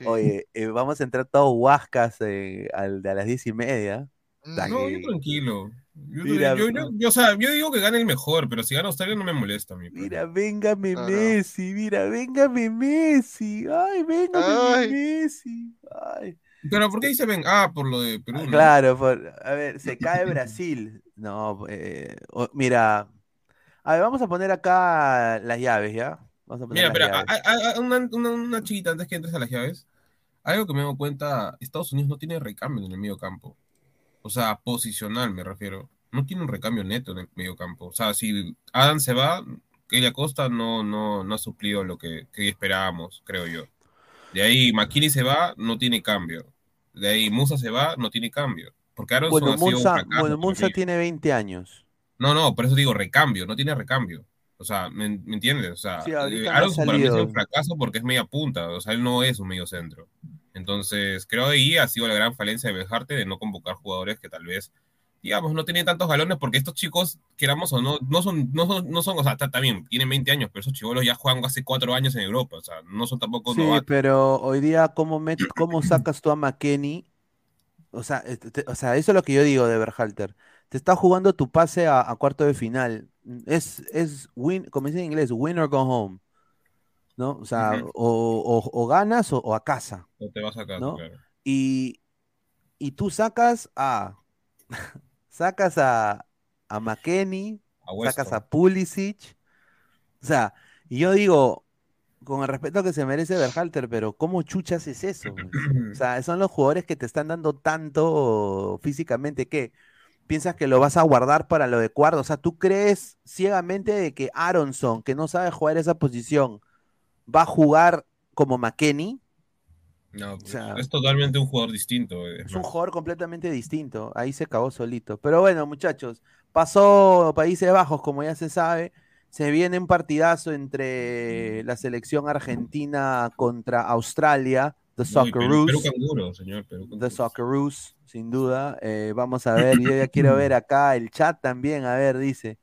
Oye, eh, vamos a entrar todos huascas eh, al de a las diez y media. No, yo tranquilo. Yo, o sea, yo digo que gane el mejor, pero si gana Australia no me molesta a mí. Mira, venga mi Messi, mira, venga mi Messi. Ay, venga mi Messi. Ay. Pero ¿por qué dice ven? Ah, por lo de Perú. Claro, a ver, se cae Brasil. No, eh, mira. A ver, vamos a poner acá las llaves, ¿ya? Mira, pero una, una, chiquita antes que entres a las llaves. Algo que me doy cuenta, Estados Unidos no tiene recambio en el medio campo. O sea, posicional me refiero. No tiene un recambio neto en el medio campo. O sea, si Adam se va, Kelly Acosta no, no, no ha suplido lo que, esperábamos, creo yo. De ahí McKinney se va, no tiene cambio. De ahí Musa se va, no tiene cambio. Porque Aronson bueno, ha sido un fracaso bueno, mí. tiene 20 años. No, no, por eso digo recambio, no tiene recambio. O sea, ¿me, me entiendes? O sea, Sí, eh, no ha Aronson para mí salido. un fracaso porque es media punta, o sea, él no es un medio centro. Entonces, creo que ahí ha sido la gran falencia de Bejarte de no convocar jugadores que tal vez, digamos, no tenían tantos galones porque estos chicos, queramos o no, no son, no son, no son o sea, está- también tienen 20 años, pero esos chivolos ya juegan hace 4 años en Europa, o sea, no son tampoco Sí, novatos. pero hoy día, ¿cómo, met- cómo sacas tú a McKenny? O sea, eh, te- o sea, eso es lo que yo digo de Berhalter. Te está jugando tu pase a, a cuarto de final. Es, es win, como dice en inglés, win or go home. ¿No? O sea, o, o- o ganas o, o a casa. No te vas a casa, ¿no? claro. Y, y tú sacas a sacas a, a McKenny, A sacas a Pulisic. O sea, y yo digo, con el respeto que se merece Berhalter, pero ¿cómo chuchas es eso? O sea, son los jugadores que te están dando tanto físicamente que piensas que lo vas a guardar para lo de cuarto. O sea, tú crees ciegamente de que Aronson, que no sabe jugar esa posición, va a jugar como McKenny. No, pues, sea, es totalmente un jugador distinto. eh, Es un más. jugador completamente distinto. Ahí se acabó solito. Pero bueno, muchachos, pasó Países Bajos, como ya se sabe. Se viene un partidazo entre la selección argentina contra Australia, The y Perú, Perú Socceroos. canguro, señor. Perú The. Socceroos, sin duda. Eh, vamos a ver, yo ya quiero ver acá el chat también. A ver, dice.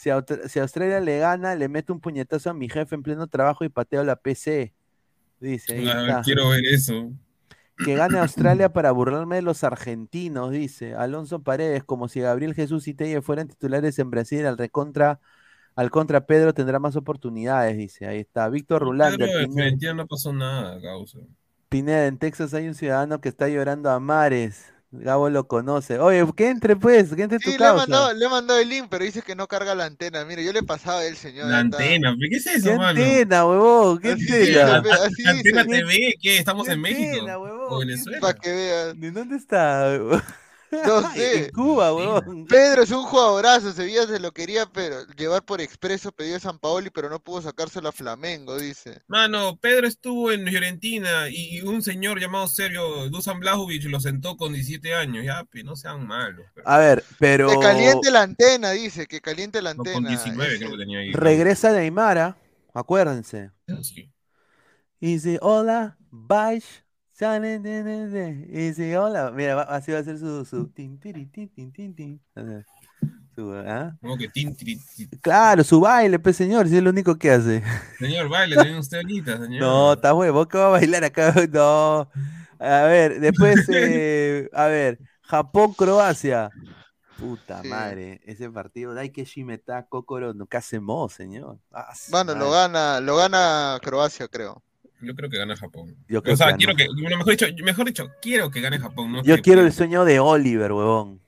Si, si Australia le gana, le meto un puñetazo a mi jefe en pleno trabajo y pateo la PC. Dice, Ah, quiero ver eso. Que gane Australia para burlarme de los argentinos, dice. Alonso Paredes, como si Gabriel Jesús y Telle fueran titulares en Brasil, al recontra, al contra Pedro tendrá más oportunidades, dice. Ahí está. Víctor Rulander, Pineda, no pasó nada, causa. Pineda, en Texas hay un ciudadano que está llorando a mares. Gabo lo conoce. Oye, que entre pues, que entre tu Sí, le he, causa. mandado, le he mandado el link, pero dice que no carga la antena. Mire, yo le pasaba a él, señor. La está. antena, ¿qué es ¿Qué eso, mano? antena, huevón? ¿Qué Así antena? así La antena TV, ¿qué? ¿Estamos ¿Qué en México? antena, huevón? ¿O ¿Qué Venezuela? para que veas. ¿De dónde está? huevón? No En sé. Cuba, huevón. Pedro es un jugadorazo, Sevilla se lo quería pero, llevar por expreso, pedido a San Paoli, pero no pudo sacárselo a Flamengo, dice. Mano, Pedro estuvo en Fiorentina y un señor llamado serio, Dusan Blajovic, lo sentó con 17 años. Ya, no sean malos. A ver, pero Que caliente la antena, dice, que caliente la No, antena. con 19 ese. creo que tenía ahí. regresa Neymar, ¿ah? acuérdense. Sí. Y dice, hola, bye. Sale, de, de, de". Y dice, hola. Mira, va- así va a ser su. su tin, tiri, tin, tin, tin, tin. O sea, su, ¿ah? Como que tin. Claro, su baile, pues señor, si es lo único que hace. Señor, baile también usted ahorita, señor. No, está huevo, ¿qué va a bailar acá? No. A ver, después, eh, a ver, Japón-Croacia. Puta Sí. madre, ese partido, dai que Shimeta, Kokoro, no, ¿qué hacemos, señor? Ah, Bueno, lo gana, lo gana Croacia, creo. Yo creo que gana Japón. Yo creo o sea, que quiero que, bueno, mejor dicho, mejor dicho, quiero que gane Japón. No Yo que quiero el sueño de Oliver, huevón.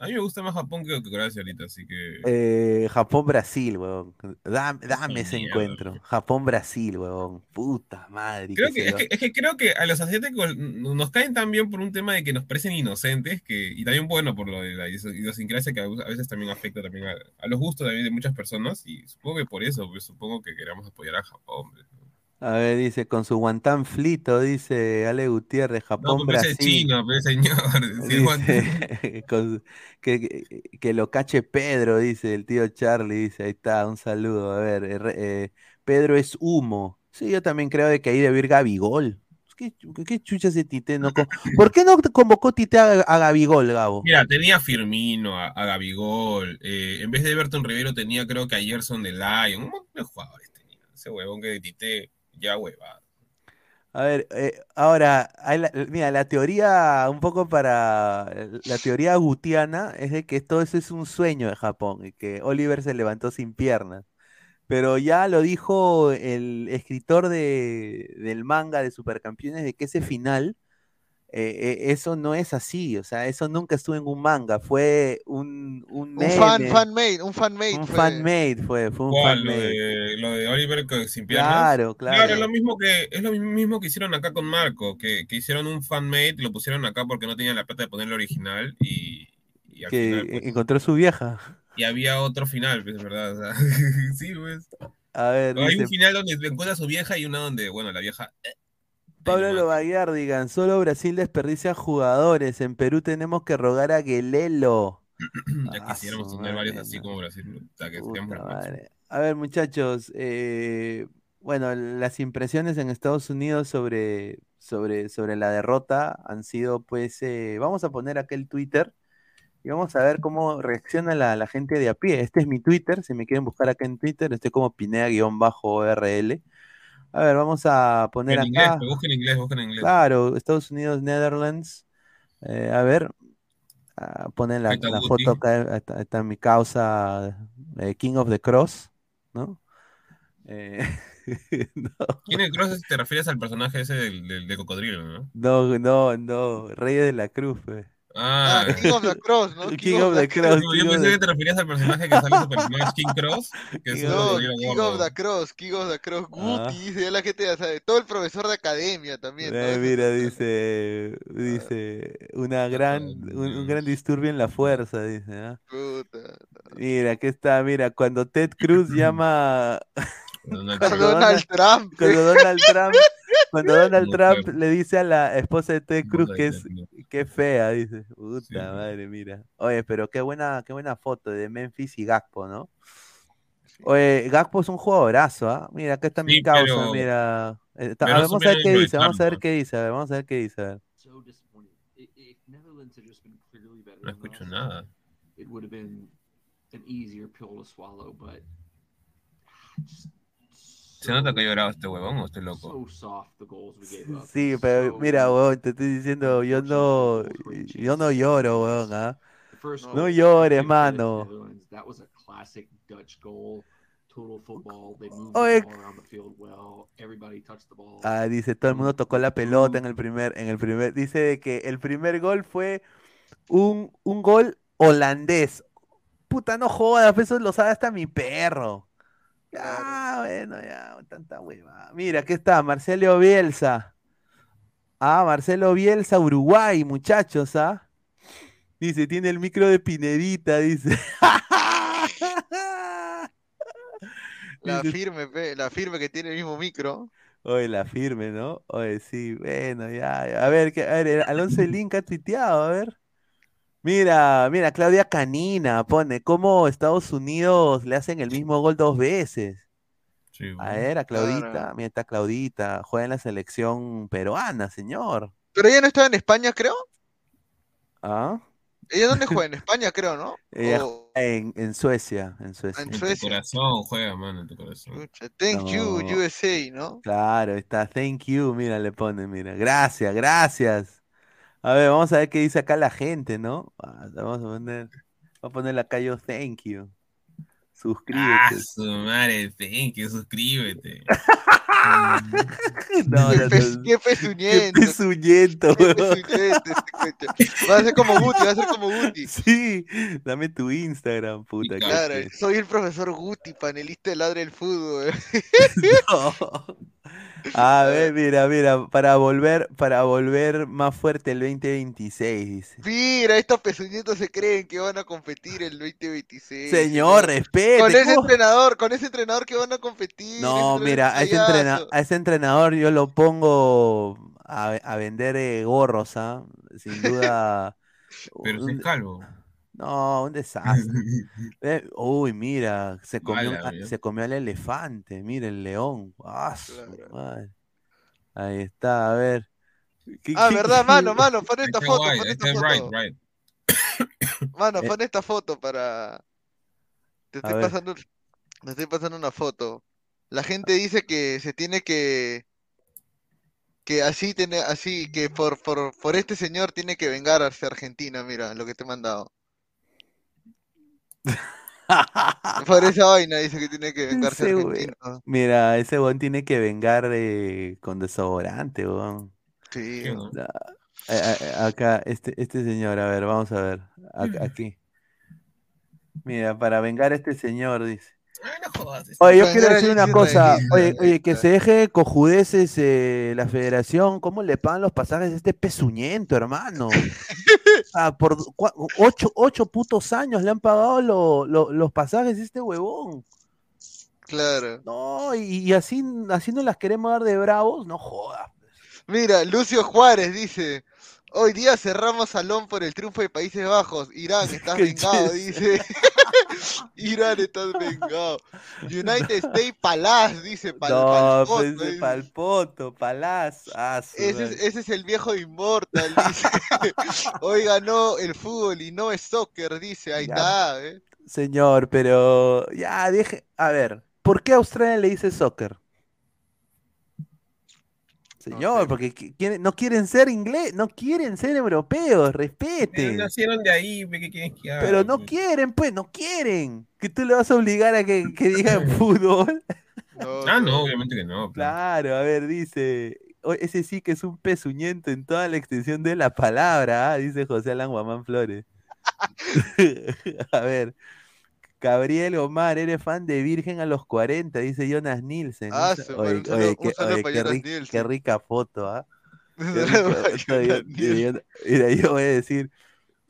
A mí me gusta más Japón que, Croacia ahorita, así que. Eh, Japón-Brasil, huevón. Dame, dame ese mierda. encuentro. Japón-Brasil, huevón. Puta madre. Creo que, es, que, es que creo que a los asiáticos nos caen tan bien por un tema de que nos parecen inocentes que, y también bueno por lo de la idios- idiosincrasia que a veces también afecta también a, a los gustos también de muchas personas y supongo que por eso, pues supongo que queramos apoyar a Japón. pues, ¿no? A ver, dice, con su guantán flito, dice Ale Gutiérrez, No, pues es chino, pues señor. Dice, con- que, lo cache Pedro, dice el tío Charlie, dice, ahí está, un saludo. A ver, eh, eh, Pedro es humo. Sí, yo también creo de que ahí debe ir Gabigol. ¿Qué, qué chucha ese Tite? No ¿Por qué no convocó Tite a, a Gabigol, Gabo? Mira, tenía a Firmino, a, a Gabigol, eh, en vez de Everton Rivero tenía creo que a Gerson de Lion, un montón de jugadores tenía. Ese huevón que de Tite, ya huevado. A ver, eh, ahora, la- mira, la teoría, un poco para, la teoría gutiana es de que todo eso es un sueño de Japón y que Oliver se levantó sin piernas. Pero ya lo dijo el escritor de, del manga de Supercampeones de que ese final, eh, eh, eso no es así, o sea, eso nunca estuvo en un manga, fue un, un Un fan, fan made, un fan made un fue. fan-made fue, fue un ¿Cuál? Lo de, lo de Oliver con- sin piernas. Claro, Claro, claro. es lo mismo que es lo mismo que hicieron acá con Marco, que, que hicieron un fanmade, lo pusieron acá porque no tenían la plata de ponerlo original y, y al Que final, pues, encontró su vieja. y había otro final, pues, ¿verdad? O sea, sí, pues. A ver, Hay dice, un final donde encuentra a su vieja y una donde, bueno, la vieja eh, Pablo Lobaguiar, digan, solo Brasil desperdicia jugadores. En Perú tenemos que rogar a Guelelo. ya quisiéramos tener varios así como Brasil. a ver, muchachos, eh, bueno, las impresiones en Estados Unidos sobre, sobre, sobre la derrota han sido, pues, eh, vamos a poner aquel Twitter y vamos a ver cómo reacciona la, gente de a pie. Este es mi Twitter, si me quieren buscar acá en Twitter, estoy como Pinea-RL. A ver, vamos a poner en acá. Inglés, busquen inglés, busquen inglés. Claro, Estados Unidos, Netherlands. Eh, a ver, uh, ponen la, foto acá, está, mi causa, eh, King of the Cross, ¿no? Eh, no. King of the Cross te refieres al personaje ese del, del, cocodrilo, ¿no? No, no, no, Rey de la Cruz, pues. Ah, ah, King of the Cross, ¿no? King, of, the, Cross. yo pensé que te referías al personaje que sale en Super Smash King Cross. Que es no, King of the Cross, King of the Cross, Guti, ah. dice, ya la gente ya sabe. Todo el profesor de academia también. Eh, mira, dice, dice, una gran, un, gran disturbio en la fuerza, dice. ¿ah? Puta. Mira, aquí está, mira, cuando Ted Cruz llama... Donald Trump. Cuando Donald Trump cuando Donald Trump le dice a la esposa de Ted Cruz que es, que fea, dice, puta madre, mira. Oye, pero qué buena, qué buena foto de Memphis y Gakpo, ¿no? Oye, Gakpo es un jugadorazo, ¿ah? Mira, acá está mi causa, mira. Eh, vamos a ver qué dice, vamos a ver qué dice, vamos a ver qué dice. No escucho nada. Se nota que ha llorado este huevón o estoy loco. Sí, pero mira, huevón, te estoy diciendo, yo no, yo no lloro, huevón, ¿ah? No llores, mano. Ah, dice, todo el mundo tocó la pelota en el primer, en el primer, dice que el primer gol fue un, un gol holandés. Puta, no jodas, eso lo sabe hasta mi perro. Ah, bueno, ya, tanta hueva. Mira, aquí está, Marcelo Bielsa. Ah, Marcelo Bielsa, Uruguay, muchachos, ¿ah? Dice, tiene el micro de Pinedita, dice. La firme, la firme que tiene el mismo micro. Oye, la firme, ¿no? Oye, sí, bueno, ya, A ver, a ver, Alonso Link ha tuiteado, a ver. Mira, mira, Claudia Canina pone cómo Estados Unidos le hacen el mismo gol dos veces. A ver, a Claudita, mira, está Claudita, juega en la selección peruana, señor. Pero ella no estaba en España, creo. ¿Ah? ¿Ella dónde juega? En España, creo, ¿no? Ella en, en, Suecia, en Suecia. En, tu corazón juega, mano, en tu corazón. Thank you, USA, ¿no? Claro, está, thank you, mira, le pone, mira. Gracias, gracias. A ver, vamos a ver qué dice acá la gente, ¿no? Ah, vamos a poner, vamos a poner acá yo thank you. Suscríbete. Ah, su madre, thank you, suscríbete. no, qué, no, qué pezuñento. Qué pezuñento Va a ser como Guti, va a ser como Guti. Sí, dame tu Instagram, puta. Claro, soy el profesor Guti, panelista de Ladre del Fútbol. no. A ver, mira, mira, para volver, para volver más fuerte el 2026, dice. Mira, estos pezuñitos se creen que van a competir el 2026. Señor, respete. Con ese entrenador, con ese entrenador que van a competir. No, mira, a ese, a ese, entrenador yo lo pongo a, vender eh, gorros, ¿ah? Sin duda. Pero sin calvo. No, un desastre. Eh, uy, mira, se comió, se comió al elefante, mira el león. Ah, Ahí está, a ver. ah, verdad, mano, mano, pon esta foto. Pon esta foto. Mano, pon esta foto para. Te estoy, pasando, te estoy pasando una foto. La gente dice que se tiene que. Que así, tiene, así que por, por, por este señor tiene que vengarse a Argentina, mira, lo que te he mandado. Por esa vaina dice que tiene que vengarse argentino. Mira, ese weón tiene que vengar eh, con desodorante, weón. Sí. acá, este, este señor, a ver, vamos a ver. aquí. Mira, para vengar a este señor, dice. Oye, yo quiero decir una cosa. Oye, oye, que se deje cojudeces eh, la federación. ¿Cómo le pagan los pasajes a este pezuñento, hermano? Ah, por ocho, ocho, putos años le han pagado los pasajes a este huevón. Claro. No, y, así, así no las queremos dar de bravos, no jodas. Mira, Lucio Juárez dice, hoy día cerramos salón por el triunfo de Países Bajos. Irán, estás vengado, dice. Irán, estás vengado. United States Palaz, dice. Pal, No, palpoto, dice. palpoto, palaz. Ah, Ese es, ese es el viejo de Immortal, dice. Hoy ganó el fútbol y no es soccer, dice. Ahí Ya. está, ¿eh? Señor, pero ya deje. A ver, ¿por qué Australia le dice soccer? Señor, sé. porque quieren- no quieren ser inglés, no quieren ser europeos, Pero respete. nacieron de ahí, ¿qué quieres que haga? Pero no quieren, pues, no quieren. Que tú le vas a obligar a que, que digan fútbol. No, Ah, no, obviamente que no. Claro, a ver, dice. "O- Ese sí que es un pezuñento en toda la extensión de la palabra, ah", dice José Alan Guamán Flores. a ver. Gabriel Omar, eres fan de Virgen a los 40, dice Jonas Nielsen. Ah, su oye, un qué, oye, para qué Jonas ric- qué Nielsen. rica foto, ¿ah? Jonas mira, Nielsen. yo- yo voy a decir,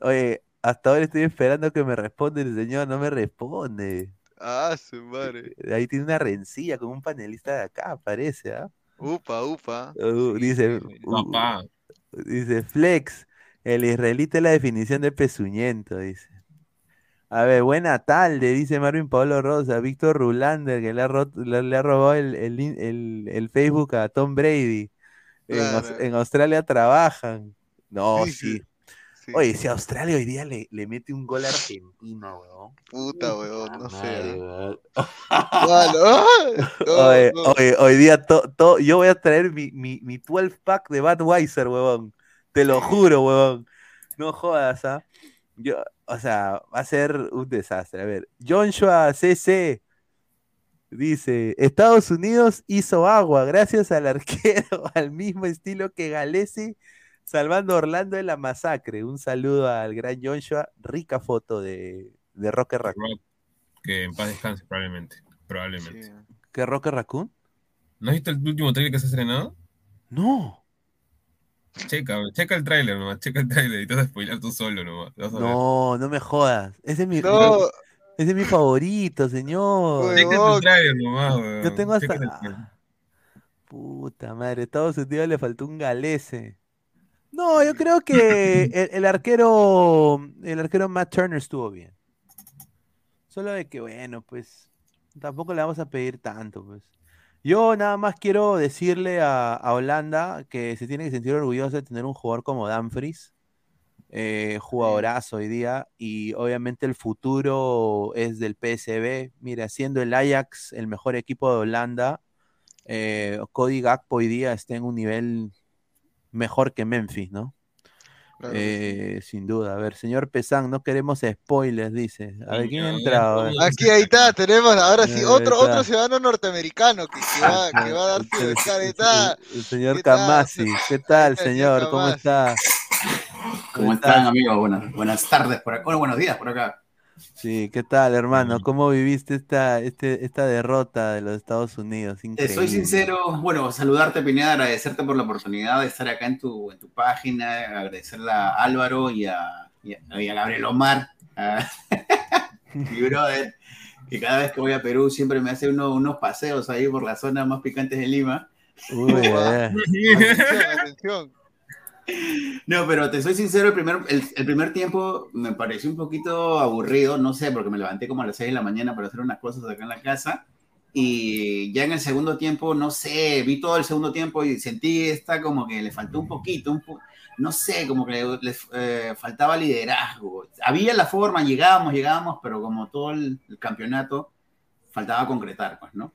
oye, hasta ahora estoy esperando que me responda el señor, no me responde. Ah, su madre. Ahí tiene una rencilla con un panelista de acá, parece, ¿ah? Upa, upa. Uh, dice, uh, Papá. dice Flex, el israelita es la definición de pezuñento, dice. A ver, buena tarde, dice Marvin Pablo Rosa, Víctor Rulander, que le ha, rot- le, le ha robado el, el el- el Facebook a Tom Brady. En, Aus- Claro. en Australia trabajan. No, Sí, sí. sí. Sí. Oye, si Australia hoy día le, le mete un gol a Argentina, weón. Puta, weón, no sé. weón. Oye, oye, hoy día to- to- yo voy a traer mi, mi, mi 12 pack de Budweiser, huevón. Te lo juro, huevón. No jodas, ¿ah? Yo, o sea, va a ser un desastre. A ver, Joshua CC dice: Estados Unidos hizo agua gracias al arquero, al mismo estilo que Galese, salvando a Orlando de la masacre. Un saludo al gran Joshua. Rica foto de, de Rocker Raccoon. Que en paz descanse, probablemente. Probablemente. Sí. ¿Qué Rocker Raccoon? ¿No has visto el último trailer que se ha estrenado? No. Checa, checa el tráiler nomás, checa el tráiler y te vas a spoilar tú solo nomás. vas a ver. No, no me jodas. Ese es mi, No, ese es mi favorito, señor. Güey. Checa Huevón. el tráiler nomás, weón. Yo tengo hasta. Ah, puta madre, Estados Unidos le faltó un galese. No, yo creo que el, el arquero, el arquero Matt Turner estuvo bien. Solo de que, bueno, pues tampoco le vamos a pedir tanto, pues. Yo nada más quiero decirle a, a Holanda que se tiene que sentir orgulloso de tener un jugador como Dumfries, eh, jugadorazo hoy día, y obviamente el futuro es del PSV. Mira, siendo el Ajax el mejor equipo de Holanda, eh, Cody Gakpo hoy día está en un nivel mejor que Memphis, ¿no? Claro. Eh, sin duda. A ver, señor Pesán, no queremos spoilers, dice. A ver, ¿quién ha entrado? Aquí, ahí está, tenemos ahora sí otro, está. otro ciudadano norteamericano que, que va, que va a dar su. Ahí el- está. el señor. Kamasi, ¿qué tal, señor? ¿Cómo está? ¿Cómo están, amigos? Buenas, buenas tardes por acá. Bueno, buenos días por acá. Sí, ¿qué tal, hermano? ¿Cómo viviste esta, este, esta derrota de los Estados Unidos? Te Increíble. soy sincero, bueno, saludarte, Pineda, agradecerte por la oportunidad de estar acá en tu, en tu página, agradecerle a Álvaro y a, y a, y a Gabriel Omar, a mi brother, que cada vez que voy a Perú siempre me hace uno- unos paseos ahí por las zonas más picantes de Lima. Uy. Atención, atención. No, pero te soy sincero, el primer, el, primer tiempo me pareció un poquito aburrido, no sé, porque me levanté como a las 6 de la mañana para hacer unas cosas acá en la casa. Y ya en el segundo tiempo, no sé, vi todo el segundo tiempo y sentí esta como que le faltó un poquito, un no sé, como que le, eh, faltaba liderazgo. Había la forma, llegábamos, llegábamos, pero como todo el, el campeonato, faltaba concretar, pues, ¿no?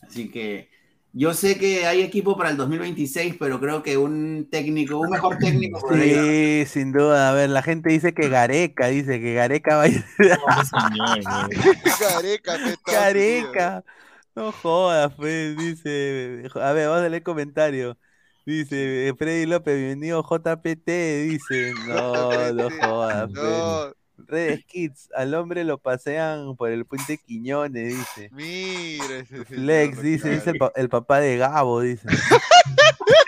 Así que yo sé que hay equipo para el 2026, pero creo que un técnico, un mejor técnico podría Sí, sin duda. A ver, la gente dice que Gareca, dice que Gareca va a ir. Estados Unidos. Careca. No jodas, pues, dice. A ver, vamos a leer el comentario. Dice eh, Freddy López, bienvenido JPT, dice. No, no jodas, pues. No, Redes Kids, al hombre lo pasean por el puente Quiñones, dice. mira ese Flex, señor, dice, es el, pa- el papá de Gabo, dice.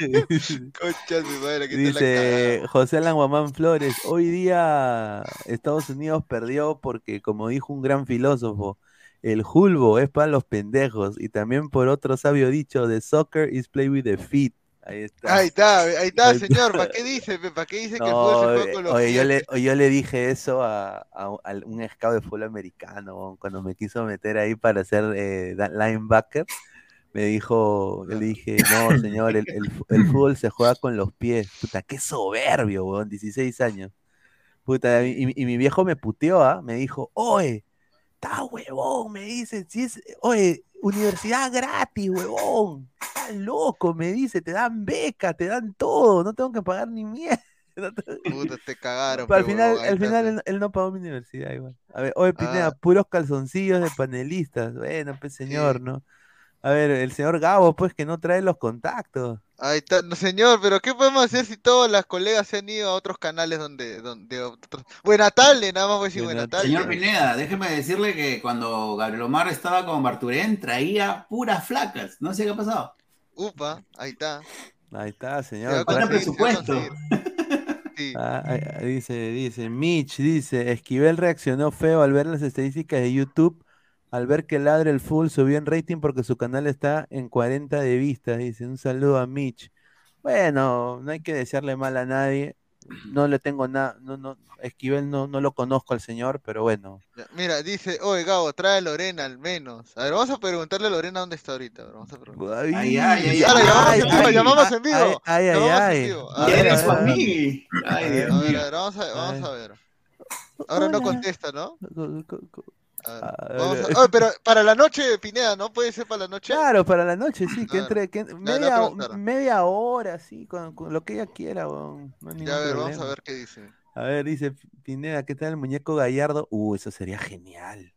Concha su madre, que la Dice José Alan Guamán Flores, hoy día Estados Unidos perdió porque, como dijo un gran filósofo, el julbo es para los pendejos y también por otro sabio dicho, the soccer is play with the feet. Ahí está. Ahí está, ahí está, señor. ¿Para qué dice? ¿Para qué dice que el fútbol se juega con los oye, yo le, yo le dije eso a, a un- a un scout de fútbol americano cuando me quiso meter ahí para ser eh, linebacker. Me dijo, yo le dije, no, señor, el, el fu- el fútbol se juega con los pies. Puta, qué soberbio, weón, 16 años. Puta, y, y mi viejo me puteó, ¿ah? Me dijo, oye, está huevón, me dice, si es, oye, universidad gratis, huevón. Estás loco, me dice, te dan beca, te dan todo, no tengo que pagar ni mierda. Puta, te cagaron. Pero al final, al final él no pagó mi universidad igual. A ver, oye, Pineda, Ah. puros calzoncillos de panelistas. Bueno, pues señor, ¿no? A ver, el señor Gabo, pues, que no trae los contactos. Ahí está, no, señor, pero ¿qué podemos hacer si todas las colegas se han ido a otros canales donde, donde otros... Buena tarde, nada más voy a decir buena tarde. Señor Pineda, déjeme decirle que cuando Gabriel Omar estaba con Barturén traía puras flacas. No sé qué ha pasado. Upa, ahí está. Ahí está, Se señor. Falta presupuesto. Sí. Ah, ah, dice, dice, Mitch, dice, Esquivel reaccionó feo al ver las estadísticas de YouTube, al ver que Ladre el Full subió en rating porque su canal está en 40 de vistas, dice, un saludo a Mitch. Bueno, no hay que desearle mal a nadie, no le tengo nada, no, no, Esquivel no, no lo conozco al señor, pero bueno. Mira, dice, oye Gabo, trae a Lorena al menos. A ver, vamos a preguntarle a Lorena dónde está ahorita. Vamos a preguntar. Ay, Ay, ay, ay, Ahora, llamamos en vivo, ay, llamamos ay, en vivo. Ay, ay, Llamamos ay. ¿Eres mí? Ay, Dios A ver, mío. a ver, vamos a ver, vamos a ver. Ahora no contesta, ¿no? Co- co- co- A ver, A vamos ver. a- Oye, pero para la noche, Pineda, ¿no? ¿Puede ser para la noche? Claro, para la noche, sí, que entre, que media, media hora, sí, con, con lo que ella quiera, weón, no hay ningún Ya, a ver, vamos a ver qué dice. A ver, dice Pineda, ¿qué tal el muñeco Gallardo? Uh, eso sería genial.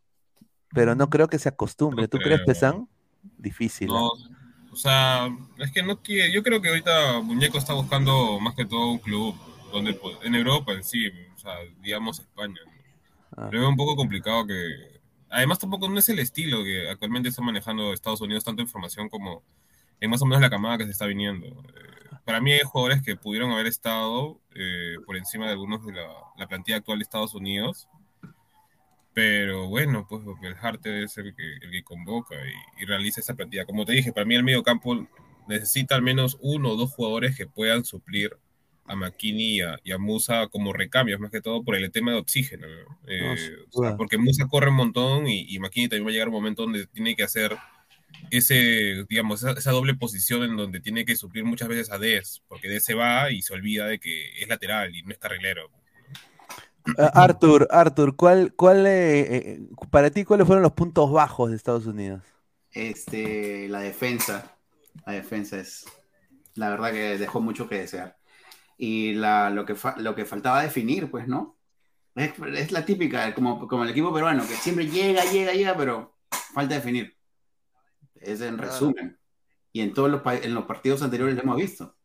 Pero no creo que se acostumbre. No ¿Tú crees. Pesan? Difícil. No, ¿ah? o sea, es que no quiere. Yo creo que ahorita Muñeco está buscando más que todo un club donde en Europa en sí, o sea, digamos España. ¿no? Ah. Veo un poco complicado que. Además, tampoco no es el estilo que actualmente está manejando Estados Unidos, tanto información como en más o menos la camada que se está viniendo. Eh, para mí hay jugadores que pudieron haber estado eh, por encima de algunos de la, la plantilla actual de Estados Unidos. Pero bueno, pues el Harte es el que, el que convoca y, y realiza esa plantilla. Como te dije, para mí el medio campo necesita al menos uno o dos jugadores que puedan suplir a McKinney y a, y a Musa como recambios, más que todo por el tema de oxígeno. ¿no? Eh, sin o sea, porque Musa corre un montón y, y McKinney también va a llegar un momento donde tiene que hacer ese, digamos, esa, esa doble posición en donde tiene que suplir muchas veces a Des, porque Des se va y se olvida de que es lateral y no es carrilero. Ah, Arthur, Arthur, ¿cuál, cuál, eh, eh, para ti, cuáles fueron los puntos bajos de Estados Unidos? Este, la defensa. La defensa es. La verdad que dejó mucho que desear. Y la, lo, que fa- lo que faltaba definir, pues, ¿no? Es, es la típica, como, como el equipo peruano, que siempre llega, llega, llega, pero falta definir. Es en Claro. resumen. Y en todos los, en los partidos anteriores lo hemos visto.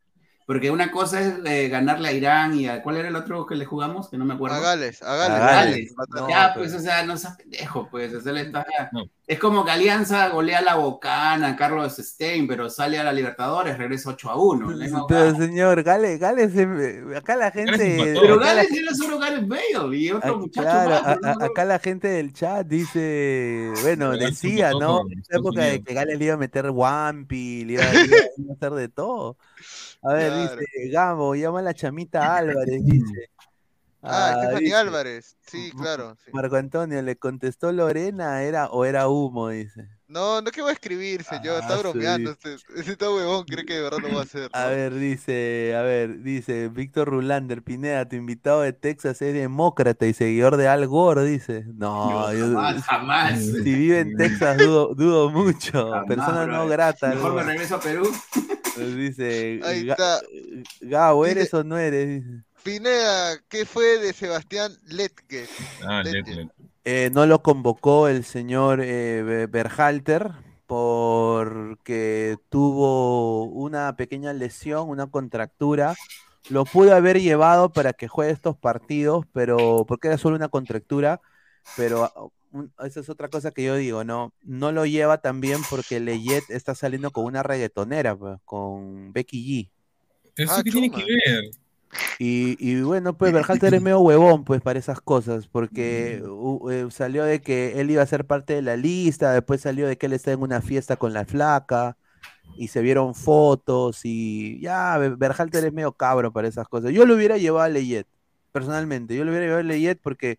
Porque una cosa es eh, ganarle a Irán y a. ¿Cuál era el otro que le jugamos? Que no me acuerdo. A Gales, a A Gales. Gales. Gales. No, ya, pero- pues, o sea, no seas pendejo, pues. o sea, le está- No. Es como que Alianza golea a la Bocana, Carlos Stein, pero sale a la Libertadores, regresa 8 a 1. la misma Pero señor, Gales, Gales, acá la gente... Pero Gales era solo Gareth Bale y otro Ah, muchacho claro, más. a- pero no a- me acá la gente del chat dice, bueno, Gales decía, ¿no? En esa época de que Gales le iba a meter Wampi, le iba, le iba a hacer de todo. A ver, Claro. dice Gamo, llama a la chamita Álvarez, dice. Ah, Stephanie Álvarez. Sí, claro. sí. Marco Antonio, le contestó Lorena, era o era humo, dice. No, no que va a escribir, señor. Ah, Está su bromeando. Este, ese está huevón, cree que de verdad lo va a hacer. A ¿no? ver, dice, a ver, dice Víctor Rulander, Pineda, tu invitado de Texas es demócrata y seguidor de Al Gore, dice. No, yo- jamás, jamás. si vive en Texas dudo, dudo mucho. Jamás, Persona no grata. Mejor me regreso a Perú. Dice, Ahí Ga- está. Gabo, Dice- ¿eres o no eres? Dice. Pineda, ¿qué fue de Sebastián Letke? Ah. Eh, no lo convocó el señor eh, Be- Berhalter porque tuvo una pequeña lesión, una contractura. Lo pudo haber llevado para que juegue estos partidos, pero porque era solo una contractura, pero ah, un- esa es otra cosa que yo digo, no, no lo lleva también porque Leyet está saliendo con una reggaetonera, pues, con Becky G. Ah, eso qué tiene que ver. Y, y bueno, pues Berhalter es medio huevón, pues, para esas cosas, porque uh, eh, salió de que él iba a ser parte de la lista, después salió de que él está en una fiesta con la flaca, y se vieron fotos y ya, Berhalter es medio cabro para esas cosas. Yo lo hubiera llevado a Leyet, personalmente, yo lo hubiera llevado a Leyet porque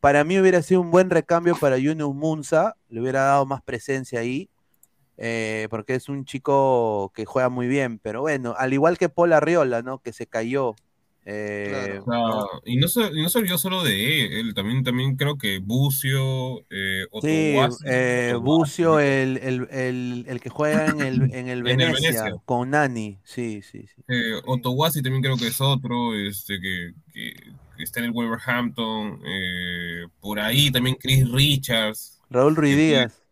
para mí hubiera sido un buen recambio para Yunus Munza, le hubiera dado más presencia ahí, eh, porque es un chico que juega muy bien, pero bueno, al igual que Paul Arriola, ¿no? Que se cayó eh, y, no se, y no olvidó solo de él, también, también creo que Bucio, eh, sí, eh, Bucio, el, el, el, el, que juega en el, en el, Venecia, con Nani, sí, sí, sí. Eh, también creo que es otro, este, que, que, está en el Wolverhampton, eh, por ahí también Chris Richards. Raúl Ruiz Díaz.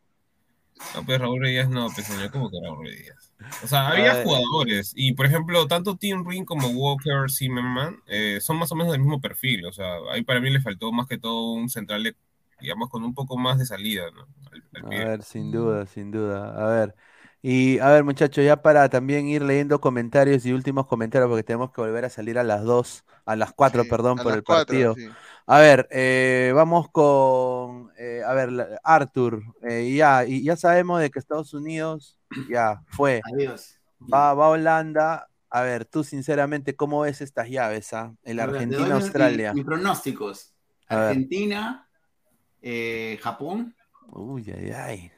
No, pues Raúl Ruiz Díaz no, pues ¿cómo que Raúl Ruiz Díaz? O sea, había jugadores. Y por ejemplo, tanto Tim Ring como Walker Zimmerman eh, son más o menos del mismo perfil. O sea, ahí para mí le faltó más que todo un central, digamos, con un poco más de salida, ¿no? a ver, sin duda, sin duda. A ver. Y a ver, muchachos, ya para también ir leyendo comentarios y últimos comentarios, porque tenemos que volver a salir a las dos, a las cuatro, perdón, por el partido. A ver, eh, vamos con, eh, a ver, Arthur, ya, y ya sabemos de que Estados Unidos ya, fue. Adiós. Va, va a Holanda. A ver, tú sinceramente, ¿cómo ves estas llaves? Ah? El Argentina-Australia. Mis, pronósticos. Argentina, eh, Japón. Uy, ay, ay.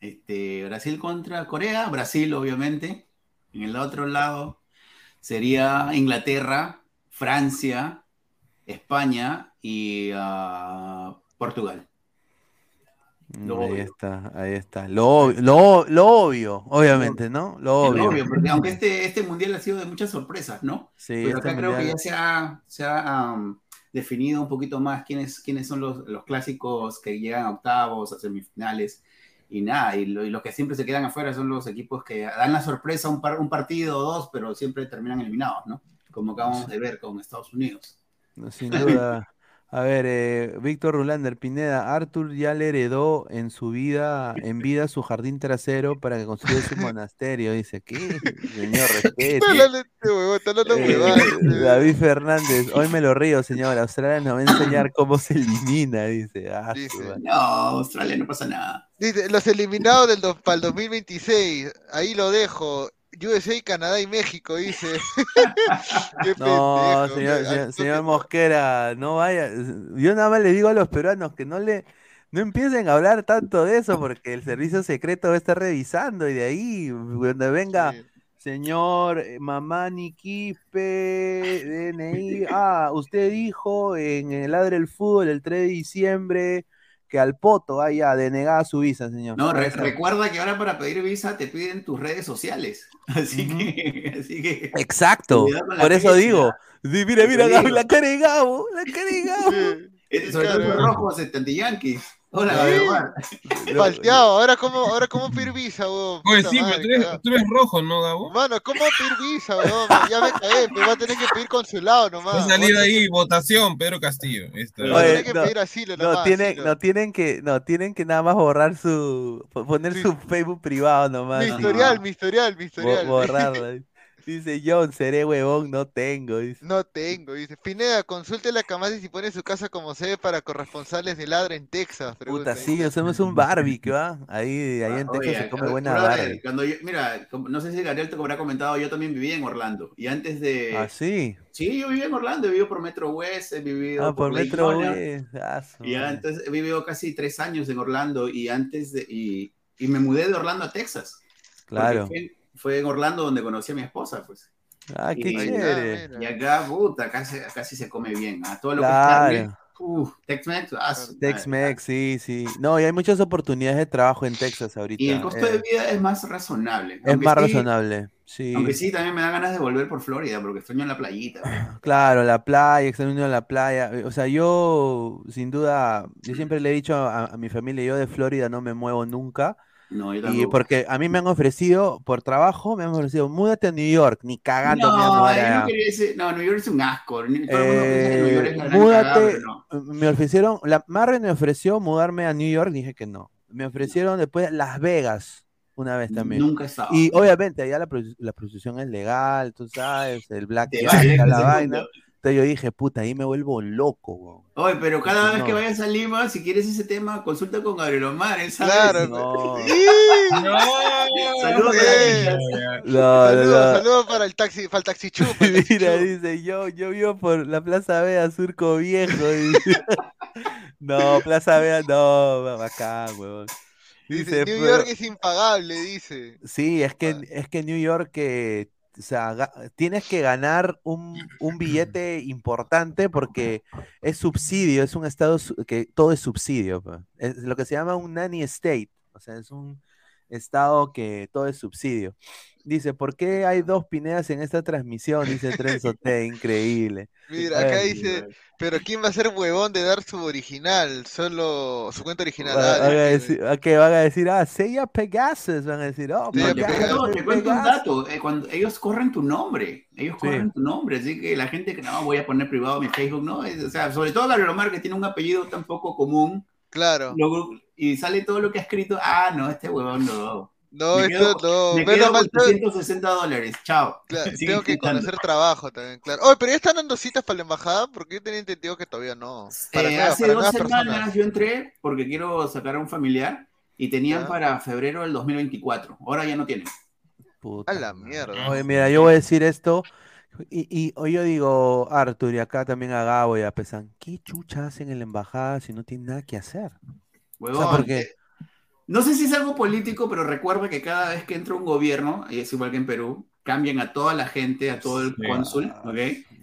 Este, Brasil contra Corea, Brasil obviamente. En el otro lado sería Inglaterra, Francia, España y uh, Portugal. Ahí está, ahí está. Lo, lo, lo obvio, obviamente, ¿no? Lo obvio. porque aunque este, este mundial ha sido de muchas sorpresas, ¿no? Sí, Pero este acá creo que ya se ha, se ha definido un poquito más quiénes, quiénes son los, los, clásicos que llegan a octavos, a semifinales y nada. Y, lo, y, los que siempre se quedan afuera son los equipos que dan la sorpresa un, par, un partido o dos, pero siempre terminan eliminados, ¿no? Como acabamos de ver con Estados Unidos. sin duda. A ver, eh, Víctor Rulander Pineda, Arthur ya le heredó en su vida, en vida, su jardín trasero para que construya su monasterio. Dice, ¿qué? Señor, respete. Eh, David Fernández, hoy me lo río, señor. Australia nos va a enseñar cómo se elimina, dice. Ah, no, Australia no pasa nada. Dice, los eliminados del para el 2026, ahí lo dejo. USA, Canadá y México, dice. no, señor, señor, Mosquera, no vaya. Yo nada más le digo a los peruanos que no le no empiecen a hablar tanto de eso porque el servicio secreto va a estar revisando y de ahí, cuando venga, señor eh, mamá Niquipe, DNI, ah, usted dijo en el Ladre del Fútbol el 3 de diciembre que al poto vaya denegada su visa, señor. No, recuerda que ahora para pedir visa te piden tus redes sociales. Así, que, así que, Exacto. Por eso digo. mira, mira, la cara de Gabo. La cara de Gabo. sobre todo los rojos, 70 Yankees. Hola, Falteado, ahora cómo, ahora cómo pedir visa, weón. Oye, sí, pero tú eres, rojo, ¿no, Gabo? Mano, ¿cómo pedir visa, weón? Ya me caí, pero va a tener que pedir consulado nomás. Va a salir ahí, votación, Pedro Castillo. A tener que pedir asilo no, nomás. Tienen, no, tienen que, no, tienen que nada más borrar su, poner su Facebook privado nomás. Mi historial, mi historial, mi historial. Borrarlo. Dice John, seré huevón, no tengo. No tengo, dice. Pineda, consulte la Camasi si pone su casa como sede para corresponsales de ladra en Texas. Puta, sí, hacemos un barbecue, ¿va? Ahí, ahí en ah, Texas se come buena Barbie. Cuando mira, no sé si Gabriel te habrá comentado, yo también vivía en Orlando. Y antes de. Ah, sí. Sí, yo vivía en Orlando, he vivido por Metro West, he vivido ah, por, Metro West. Ah, y antes he vivido casi tres años en Orlando y antes de. Y, y me mudé de Orlando a Texas. Claro fue en Orlando donde conocí a mi esposa, pues. Ah, qué chévere. Y acá, puta, acá, sí se come bien. A todo lo que está Tex-Mex. Ah, Tex-Mex, sí, sí. No, y hay muchas oportunidades de trabajo en Texas ahorita. Y el costo de eh. vida es más razonable. Es más razonable, sí. Aunque sí, también me da ganas de volver por Florida, porque extraño la playita. Claro, la playa, extraño la playa. O sea, yo, sin duda, yo siempre le he dicho a mi familia, yo de Florida no me muevo nunca no, y porque a mí me han ofrecido, por trabajo, me han ofrecido, múdate a New York, ni cagando no, no, no, New York es un asco. Eh, múdate, me ofrecieron, la Marvel me ofreció mudarme a New York, dije que no. Me ofrecieron después Las Vegas, una vez también. Nunca he estado. Y obviamente allá la, la prostitución es legal, tú sabes, el black la vaina. Entonces yo dije, puta, ahí me vuelvo loco, Oye, pero cada vez que vayas a Lima, si quieres ese tema, consulta con Gabriel Omar, él sabe. Claro, no. no. Saludos No, Saludos, para el taxi, para el taxi chup. para el taxi Mira, chup. dice, yo, yo vivo por la Plaza Vea, Surco Viejo. dice. No, Plaza Vea, no, bacán, huevón. Dice, New pero- York es impagable, dice. Sí, es que, es que New York, eh, o sea, tienes que ganar un, un billete importante porque es subsidio, es un estado que todo es subsidio. pa. Es lo que se llama un nanny state, o sea, es un estado que todo es subsidio. Dice, ¿por qué hay dos Pinedas en esta transmisión? Dice Trenzo T, increíble. Mira, acá Ay, dice, pero ¿quién va a ser huevón de dar su original? Solo su cuenta original. Va- Ah, van, a decir, ah, que van a decir, ah, Seiya Pegasus, van a decir, oh, Seiya No, te Pegasus, cuento, te cuento un Pegasus". dato. eh, cuando ellos corren tu nombre, ellos Sí. corren tu nombre, así que la gente que no voy a poner privado mi Facebook, no, es- o sea, sobre todo Gabriel Omar que tiene un apellido tan poco común, Claro. lo- y sale todo lo que ha escrito, ah, no, este huevón no. No, me esto quedo, no. me quedo mal, con 360 dólares, chao. claro, tengo que conocer trabajo también, claro. Oye, pero ya están dando citas para la embajada porque yo tenía entendido que todavía no. Para, Eh, nuevas- hace para dos semanas personas. yo entré porque quiero sacar a un familiar y tenían Ya. para febrero del 2024. Ahora ya no tienen. Puta A la mierda. Oye, mira, yo voy a decir esto. Y, y hoy yo digo, Arthur, y acá también a Gabo y a Pesan, ¿qué chucha hacen en la embajada si no tienen nada que hacer? Huevón, porque- No sé si es algo político, pero recuerda que cada vez que entra un gobierno, y es igual que en Perú, cambian a toda la gente, a todo el Sí. cónsul, ¿ok?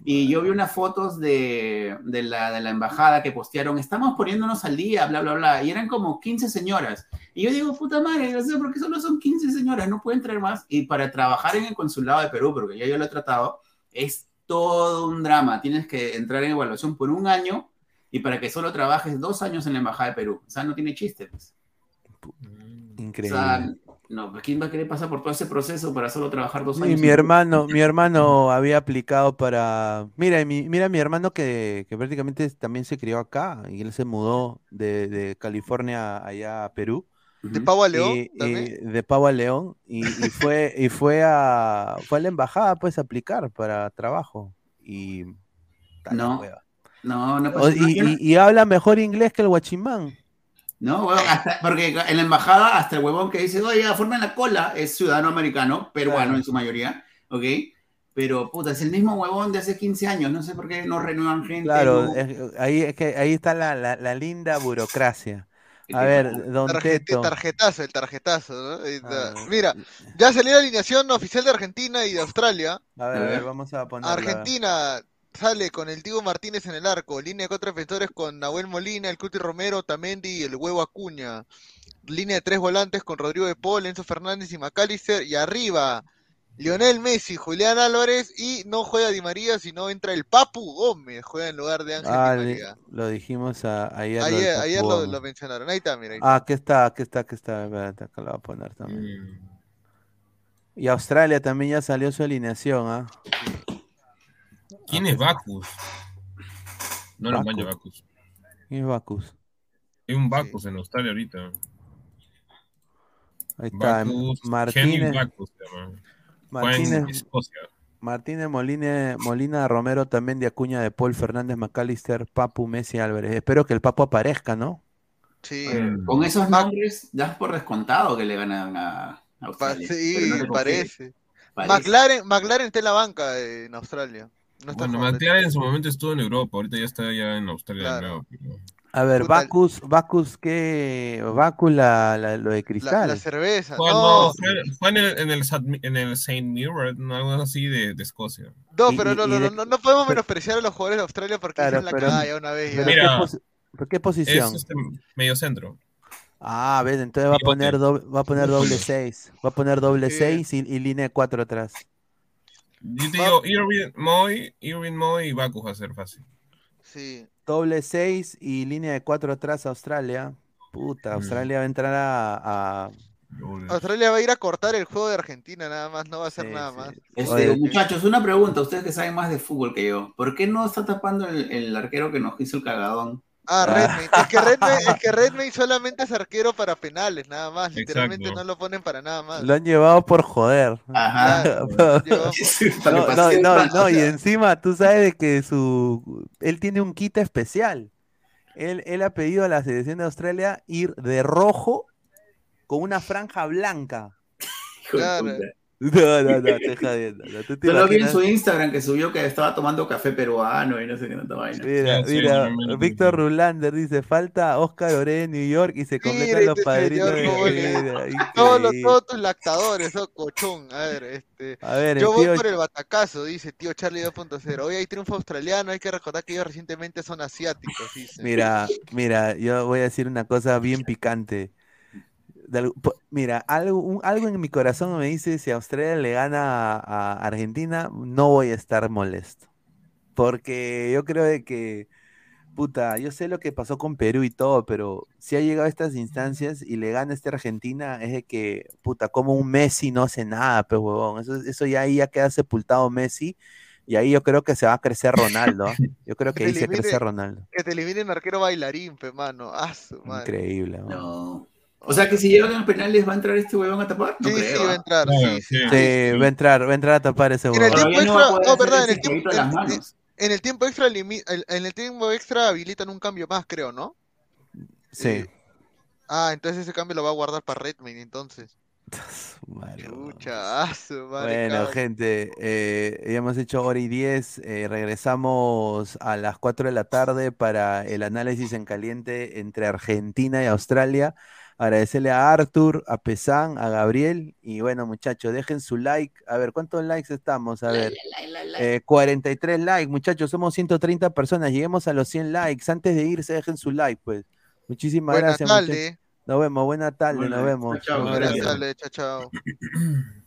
Y yo vi unas fotos de, de la, de la embajada que postearon, estamos poniéndonos al día, bla, bla, bla, y eran como 15 señoras. Y yo digo, puta madre, no sé por qué solo son 15 señoras, no pueden traer más. Y para trabajar en el consulado de Perú, porque ya yo lo he tratado, es todo un drama. Tienes que entrar en evaluación por un año y para que solo trabajes dos años en la embajada de Perú. O sea, no tiene chiste, pues. O Increíble. sea, no, pues ¿quién va a querer pasar por todo ese proceso para solo trabajar dos Y años? mi hermano, mi hermano había aplicado para. Mira, mi, mira mi hermano que, que prácticamente también se crió acá y él se mudó de, de California allá a Perú. ¿De Pavo a León? y, y de Pavo a León y, y fue y fue a fue a la embajada pues a aplicar para trabajo y No, hueva. No, no pasa y, y- y habla mejor inglés que el guachimán No, huevón, hasta, porque en la embajada, hasta el huevón que dice, oye, formen la cola, es ciudadano americano, peruano Claro. en su mayoría, ¿ok? Pero, puta, es el mismo huevón de hace 15 años, no sé por qué no renuevan gente. claro no- es- ahí es que ahí está la, la- la linda burocracia a ¿Qué ver don Teto tarjetazo, el tarjetazo, ¿no? Ahí está. A ver. Mira, ya salió la alineación oficial de Argentina y de Australia. a ver, A ver, vamos a ponerla Argentina sale con el Diego Martínez en el arco, línea de cuatro defensores con Nahuel Molina, el Cuti Romero, Tamendi y el Huevo Acuña. Línea de tres volantes con Rodrigo de Paul, Enzo Fernández y McAllister. Y arriba, Lionel Messi, Julián Álvarez y no juega Di María, sino entra el Papu Gómez, juega en lugar de Ángel Ah, Di le- María. lo dijimos a- ayer, Ayer, lo, mencionaron. Ahí está, mira. ahí está. ah aquí está aquí está aquí está espérate, acá lo voy a poner también Mm. y Australia también ya salió su alineación ¿ah? ¿Quién es Bacus? No lo manjo Bacus. ¿Quién es Bacus? Hay un Bacus en Australia ahorita. ahí está Bacus, Martínez Bacus Martínez Escocia. Martínez Molina, Molina Romero también de Acuña de Paul Fernández McAllister, Papu Messi Álvarez. Espero que el Papu aparezca, ¿no? Sí. Eh, con esos nombres, das por descontado que le ganan a a Pa- Australia. sí, no parece. McLaren, McLaren está en la banca eh, en Australia. No está Bueno, en su momento estuvo en Europa, ahorita ya está ya en Australia Claro. pero- A ver, Bacus, Bacus, ¿qué? Bacus, la, la- lo de cristal. la cerveza. Fue, No, no, fue, fue en el, en el, en el St. Mirror, algo así de, de Escocia. no, pero y- no, y no, de- no, no podemos menospreciar a los jugadores de Australia porque Claro, hicieron la pero- cagada ya una vez. ya. ¿Pero Mira, qué, posi- ¿pero qué Es posición? este medio centro. Ah, ves, entonces va a poner doble, va a poner doble seis. Va a poner doble Sí. seis y, y línea de cuatro atrás. Yo te digo, Irving Moy, Irving Moy y Bacus va a ser fácil. Sí. Doble seis y línea de cuatro atrás a Australia. Puta, Mm. Australia va a entrar a, a- Australia va a ir a cortar el juego de Argentina nada más, no va a hacer Sí, nada sí. más. Este, Oye, muchachos, una pregunta, ustedes que saben más de fútbol que yo, ¿por qué no está tapando el, el arquero que nos hizo el cagadón? Ah, Ah. Redmayne. Es que Redmayne, es que Redmayne solamente es arquero para penales, nada más. Literalmente Exacto. no lo ponen para nada más. Lo han llevado por joder. Ajá. Claro, No, no, no, no, y encima tú sabes de que su él tiene un kit especial. Él, él ha pedido a la selección de Australia ir de rojo con una franja blanca. Claro. No, no, no, te jodiendo. No, ¿tú te Solo vi en su Instagram que subió que estaba tomando café peruano y no sé qué tanta vaina. Mira, Sí, mira, sí, sí, sí. Víctor Rulander dice, falta Oscar Ore en New York y se completan los este padrinos señor de vida. Todos, los, todos tus lactadores, oh, cochón. A ver, este. A ver, el Yo voy tío- por el batacazo, dice tío Charlie 2.0. Hoy hay triunfo australiano, hay que recordar que ellos recientemente son asiáticos, dice. Mira, mira, yo voy a decir una cosa bien picante. De mira, algo, un- algo en mi corazón me dice, si Australia le gana a, a Argentina, no voy a estar molesto. Porque yo creo de que, puta, yo sé lo que pasó con Perú y todo, pero si ha llegado a estas instancias y le gana este Argentina, es de que, puta, como un Messi no hace nada, pues, huevón. Eso, eso ya ahí ya queda sepultado Messi. Y ahí yo creo que se va a crecer Ronaldo. ¿ah? Yo creo que Que ahí se elimine- crece Ronaldo. Que te eliminen arquero bailarín, pe mano. Ah, su madre. Increíble. ¿no? No. O sea que si llegan a penales va a entrar este huevón a tapar. No Sí, creo. sí, va a entrar. Claro, sí, sí. sí. Sí, va a entrar, va a entrar a tapar ese En el huevón. tiempo no extra, no, verdad, en el tiempo, en- el tiempo extra limi- el- en el tiempo extra habilitan un cambio más, creo, ¿no? Sí. Eh, Ah, entonces ese cambio lo va a guardar para Redmayne, entonces. Huevón. Chucha, ah. Bueno, cabrón. gente, eh, ya hemos hecho hora y diez. eh, regresamos a las 4 de la tarde para el análisis en caliente entre Argentina y Australia. Agradecerle a Arthur, a Pesán, a Gabriel. Y bueno, muchachos, dejen su like. A ver, ¿cuántos likes estamos? A ver, eh, 43 likes, muchachos. Somos 130 personas. Lleguemos a los 100 likes. Antes de irse, dejen su like, pues. Muchísimas Buenas gracias. muchachos. tardes. Nos vemos, buena tarde, Buenas, nos vemos. chao, Buenas tardes, chao, chao.